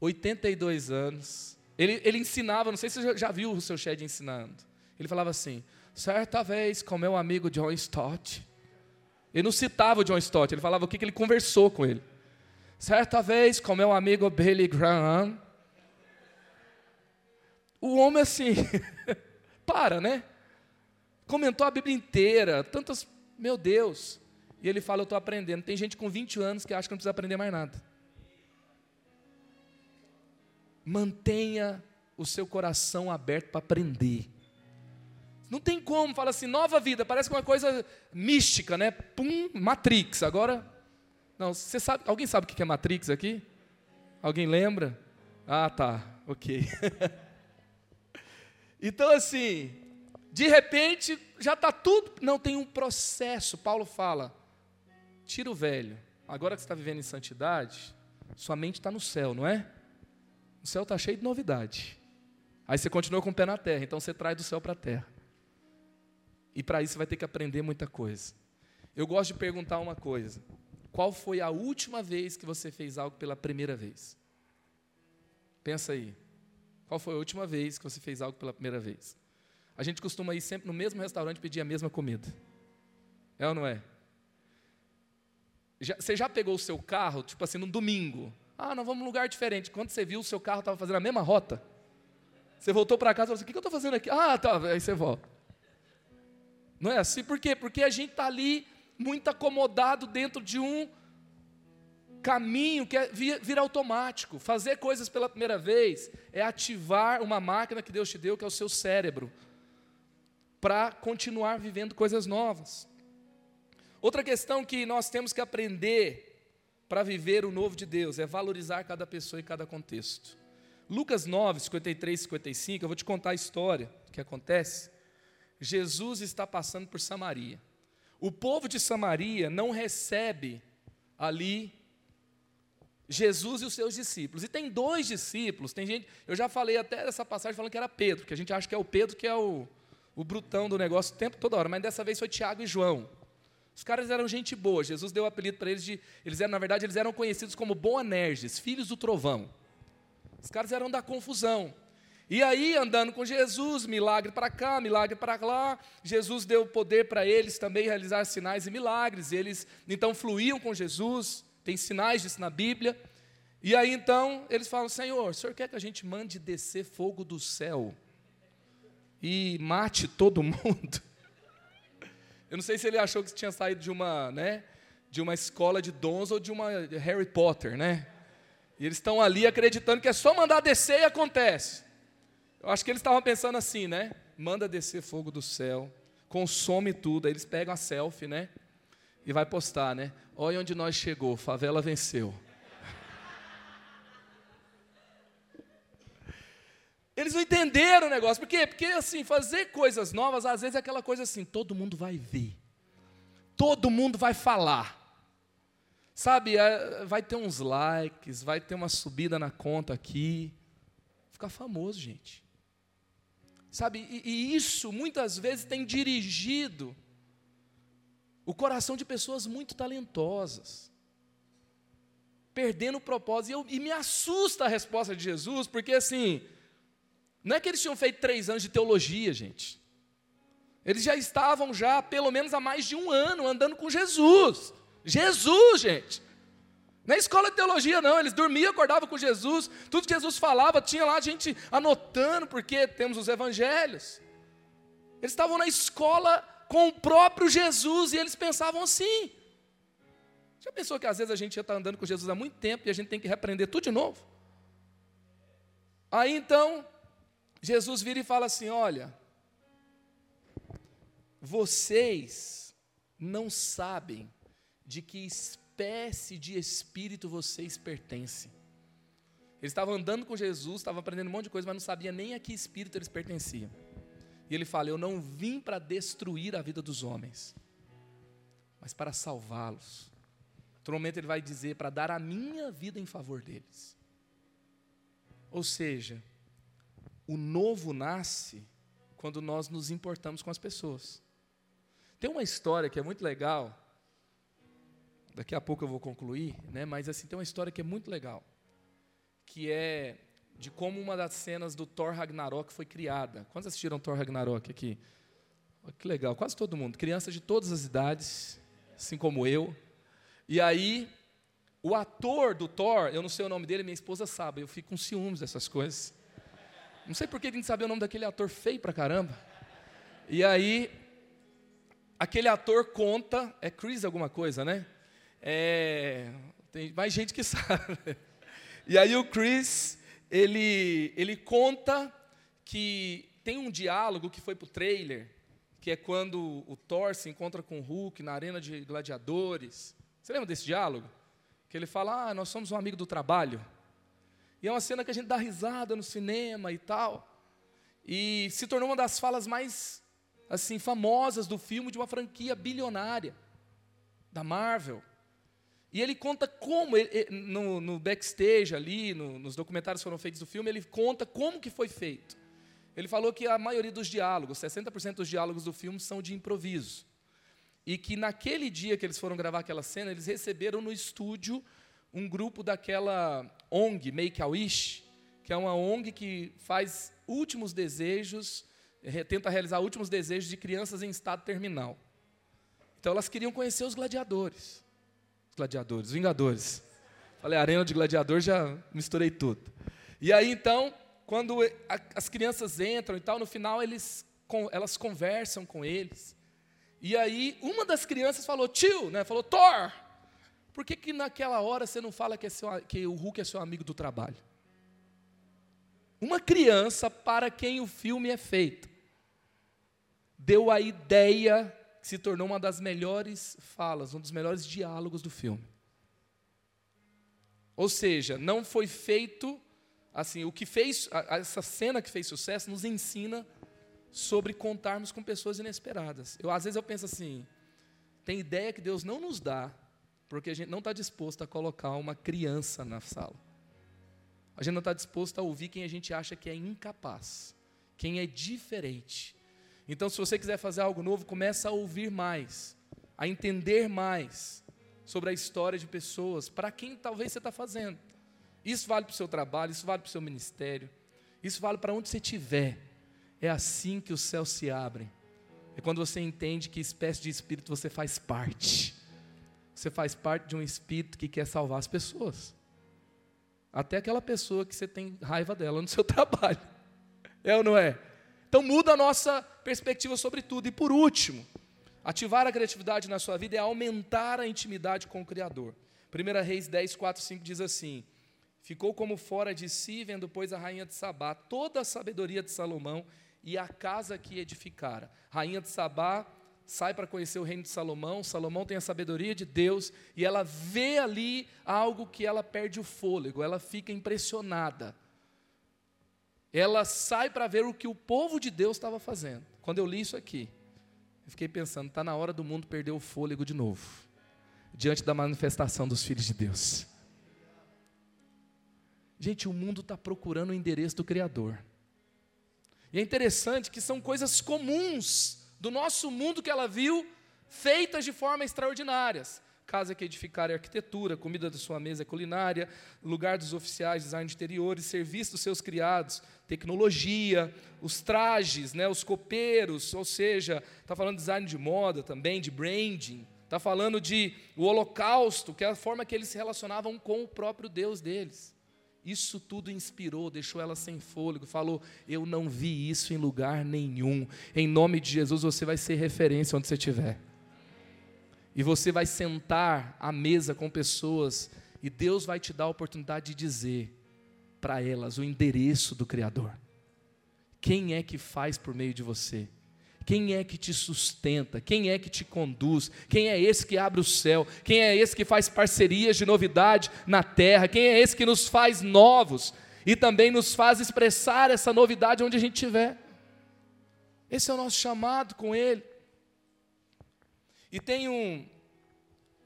82 anos. Ele, ele ensinava, não sei se você já viu o seu Shed ensinando. Ele falava assim: certa vez com meu amigo John Stott. Ele não citava o John Stott, ele falava o que, que ele conversou com ele. Certa vez com meu amigo Billy Graham. O homem assim, para, né? Comentou a Bíblia inteira, tantas meu Deus. E ele fala: Eu estou aprendendo. Tem gente com 20 anos que acha que não precisa aprender mais nada. Mantenha o seu coração aberto para aprender. Não tem como, fala assim, nova vida, parece uma coisa mística, né? Pum, Matrix. Agora, não, você sabe, alguém sabe o que é Matrix aqui? Alguém lembra? Ah, tá, ok. então, assim, de repente, já está tudo. Não, tem um processo. Paulo fala: tira o velho. Agora que você está vivendo em santidade, sua mente está no céu, não é? O céu está cheio de novidade. Aí você continua com o pé na terra, então você traz do céu para a terra. E para isso você vai ter que aprender muita coisa. Eu gosto de perguntar uma coisa: qual foi a última vez que você fez algo pela primeira vez? Pensa aí. Qual foi a última vez que você fez algo pela primeira vez? A gente costuma ir sempre no mesmo restaurante pedir a mesma comida. É ou não é? Já, você já pegou o seu carro, tipo assim, no domingo? Ah, nós vamos num lugar diferente. Quando você viu, o seu carro estava fazendo a mesma rota. Você voltou para casa e falou assim: o que, que eu estou fazendo aqui? Ah, tá. Aí você volta. Não é assim? Por quê? Porque a gente está ali muito acomodado dentro de um caminho que é vir automático. Fazer coisas pela primeira vez é ativar uma máquina que Deus te deu, que é o seu cérebro para continuar vivendo coisas novas. Outra questão que nós temos que aprender para viver o novo de Deus é valorizar cada pessoa e cada contexto. Lucas 9, 53 e 55, eu vou te contar a história que acontece. Jesus está passando por Samaria. O povo de Samaria não recebe ali Jesus e os seus discípulos. E tem dois discípulos, tem gente, eu já falei até essa passagem falando que era Pedro, que a gente acha que é o Pedro que é o, o brutão do negócio o tempo toda hora, mas dessa vez foi Tiago e João. Os caras eram gente boa, Jesus deu o apelido para eles de. Eles eram, na verdade, eles eram conhecidos como Boanerges, filhos do trovão. Os caras eram da confusão. E aí, andando com Jesus, milagre para cá, milagre para lá, Jesus deu poder para eles também realizar sinais e milagres. E eles então fluíam com Jesus, tem sinais disso na Bíblia. E aí então eles falam: Senhor, o senhor quer que a gente mande descer fogo do céu e mate todo mundo. Eu não sei se ele achou que tinha saído de uma, né, de uma escola de dons ou de uma Harry Potter, né? E eles estão ali acreditando que é só mandar descer e acontece. Eu acho que eles estavam pensando assim, né? Manda descer fogo do céu, consome tudo. Aí eles pegam a selfie, né? E vai postar, né? Olha onde nós chegou, favela venceu. Eles não entenderam o negócio. Por quê? Porque, assim, fazer coisas novas, às vezes é aquela coisa assim: todo mundo vai ver, todo mundo vai falar. Sabe, é, vai ter uns likes, vai ter uma subida na conta aqui. Ficar famoso, gente. Sabe, e, e isso muitas vezes tem dirigido o coração de pessoas muito talentosas perdendo o propósito. E, eu, e, me assusta a resposta de Jesus, porque assim, não é que eles tinham feito três anos de teologia, gente. Eles já estavam já, pelo menos há mais de um ano, andando com Jesus. Jesus, gente. É escola de teologia, não. Eles dormiam, acordavam com Jesus. Tudo que Jesus falava, tinha lá gente anotando, porque temos os evangelhos. Eles estavam na escola com o próprio Jesus e eles pensavam assim. Já pensou que às vezes a gente já está andando com Jesus há muito tempo e a gente tem que repreender tudo de novo? Aí então, Jesus vira e fala assim: Olha, vocês não sabem de que espécie de espírito vocês pertencem. Eles estavam andando com Jesus, estavam aprendendo um monte de coisa, mas não sabia nem a que espírito eles pertenciam. E ele fala: Eu não vim para destruir a vida dos homens, mas para salvá-los. Outro momento ele vai dizer: Para dar a minha vida em favor deles. Ou seja, o novo nasce quando nós nos importamos com as pessoas. Tem uma história que é muito legal, daqui a pouco eu vou concluir, né? mas assim, tem uma história que é muito legal, que é de como uma das cenas do Thor Ragnarok foi criada. Quantos assistiram Thor Ragnarok aqui? Que legal, quase todo mundo. Crianças de todas as idades, assim como eu. E aí, o ator do Thor, eu não sei o nome dele, minha esposa sabe, eu fico com ciúmes dessas coisas. Não sei por que a gente sabia o nome daquele ator feio pra caramba. E aí, aquele ator conta, é Chris alguma coisa, né? É, tem mais gente que sabe. E aí o Chris, ele, ele conta que tem um diálogo que foi para o trailer, que é quando o Thor se encontra com o Hulk na arena de gladiadores. Você lembra desse diálogo? Que ele fala, ah, nós somos um amigo do trabalho. E é uma cena que a gente dá risada no cinema e tal. E se tornou uma das falas mais assim famosas do filme de uma franquia bilionária da Marvel. E ele conta como, ele, no, no, backstage ali, no, nos documentários que foram feitos do filme, ele conta como que foi feito. Ele falou que a maioria dos diálogos, 60% dos diálogos do filme são de improviso. E que naquele dia que eles foram gravar aquela cena, eles receberam no estúdio um grupo daquela ONG, Make a Wish, que é uma ONG que faz últimos desejos, tenta realizar últimos desejos de crianças em estado terminal. Então elas queriam conhecer os gladiadores gladiadores, Vingadores. Falei, arena de gladiador, já misturei tudo. E aí então, quando as crianças entram e tal, no final eles, elas conversam com eles. E aí uma das crianças falou, tio, né? Falou, Thor, por que, que naquela hora você não fala que, é seu, que o Hulk é seu amigo do trabalho? Uma criança para quem o filme é feito deu a ideia se tornou uma das melhores falas, um dos melhores diálogos do filme. Ou seja, não foi feito assim, o que fez essa cena que fez sucesso nos ensina sobre contarmos com pessoas inesperadas. Eu às vezes eu penso assim, tem ideia que Deus não nos dá, porque a gente não está disposto a colocar uma criança na sala. A gente não está disposto a ouvir quem a gente acha que é incapaz, quem é diferente, então, se você quiser fazer algo novo, começa a ouvir mais, a entender mais sobre a história de pessoas, para quem talvez você está fazendo. Isso vale para o seu trabalho, isso vale para o seu ministério, isso vale para onde você estiver. É assim que os céus se abrem. É quando você entende que espécie de espírito você faz parte. Você faz parte de um espírito que quer salvar as pessoas. Até aquela pessoa que você tem raiva dela no seu trabalho. É ou não é? Então muda a nossa perspectiva sobre tudo. E por último, ativar a criatividade na sua vida é aumentar a intimidade com o Criador. 1 Reis 10, 4, 5 diz assim: Ficou como fora de si, vendo, pois, a rainha de Sabá, toda a sabedoria de Salomão e a casa que edificara. Rainha de Sabá sai para conhecer o reino de Salomão, Salomão tem a sabedoria de Deus e ela vê ali algo que ela perde o fôlego, ela fica impressionada ela sai para ver o que o povo de Deus estava fazendo. Quando eu li isso aqui, eu fiquei pensando, está na hora do mundo perder o fôlego de novo, diante da manifestação dos filhos de Deus. Gente, o mundo está procurando o endereço do Criador. E é interessante que são coisas comuns do nosso mundo que ela viu, feitas de forma extraordinárias casa que edificar é arquitetura, comida da sua mesa é culinária, lugar dos oficiais, design de interiores, serviço dos seus criados, tecnologia, os trajes, né, os copeiros, ou seja, está falando de design de moda também, de branding, está falando de o holocausto, que é a forma que eles se relacionavam com o próprio Deus deles. Isso tudo inspirou, deixou ela sem fôlego, falou: Eu não vi isso em lugar nenhum. Em nome de Jesus, você vai ser referência onde você estiver. E você vai sentar à mesa com pessoas, e Deus vai te dar a oportunidade de dizer para elas o endereço do Criador. Quem é que faz por meio de você? Quem é que te sustenta? Quem é que te conduz? Quem é esse que abre o céu? Quem é esse que faz parcerias de novidade na terra? Quem é esse que nos faz novos e também nos faz expressar essa novidade onde a gente estiver? Esse é o nosso chamado com Ele. E tem um,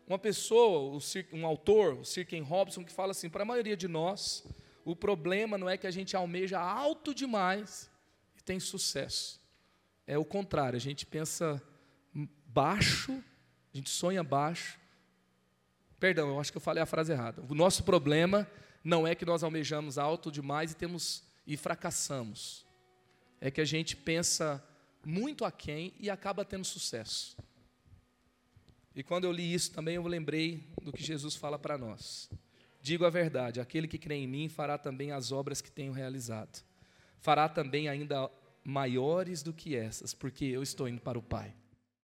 uma pessoa, um autor, o Sir Robson, que fala assim: para a maioria de nós, o problema não é que a gente almeja alto demais e tem sucesso é o contrário, a gente pensa baixo, a gente sonha baixo. Perdão, eu acho que eu falei a frase errada. O nosso problema não é que nós almejamos alto demais e temos e fracassamos. É que a gente pensa muito aquém e acaba tendo sucesso. E quando eu li isso também eu lembrei do que Jesus fala para nós. Digo a verdade, aquele que crê em mim fará também as obras que tenho realizado. Fará também ainda maiores do que essas, porque eu estou indo para o Pai.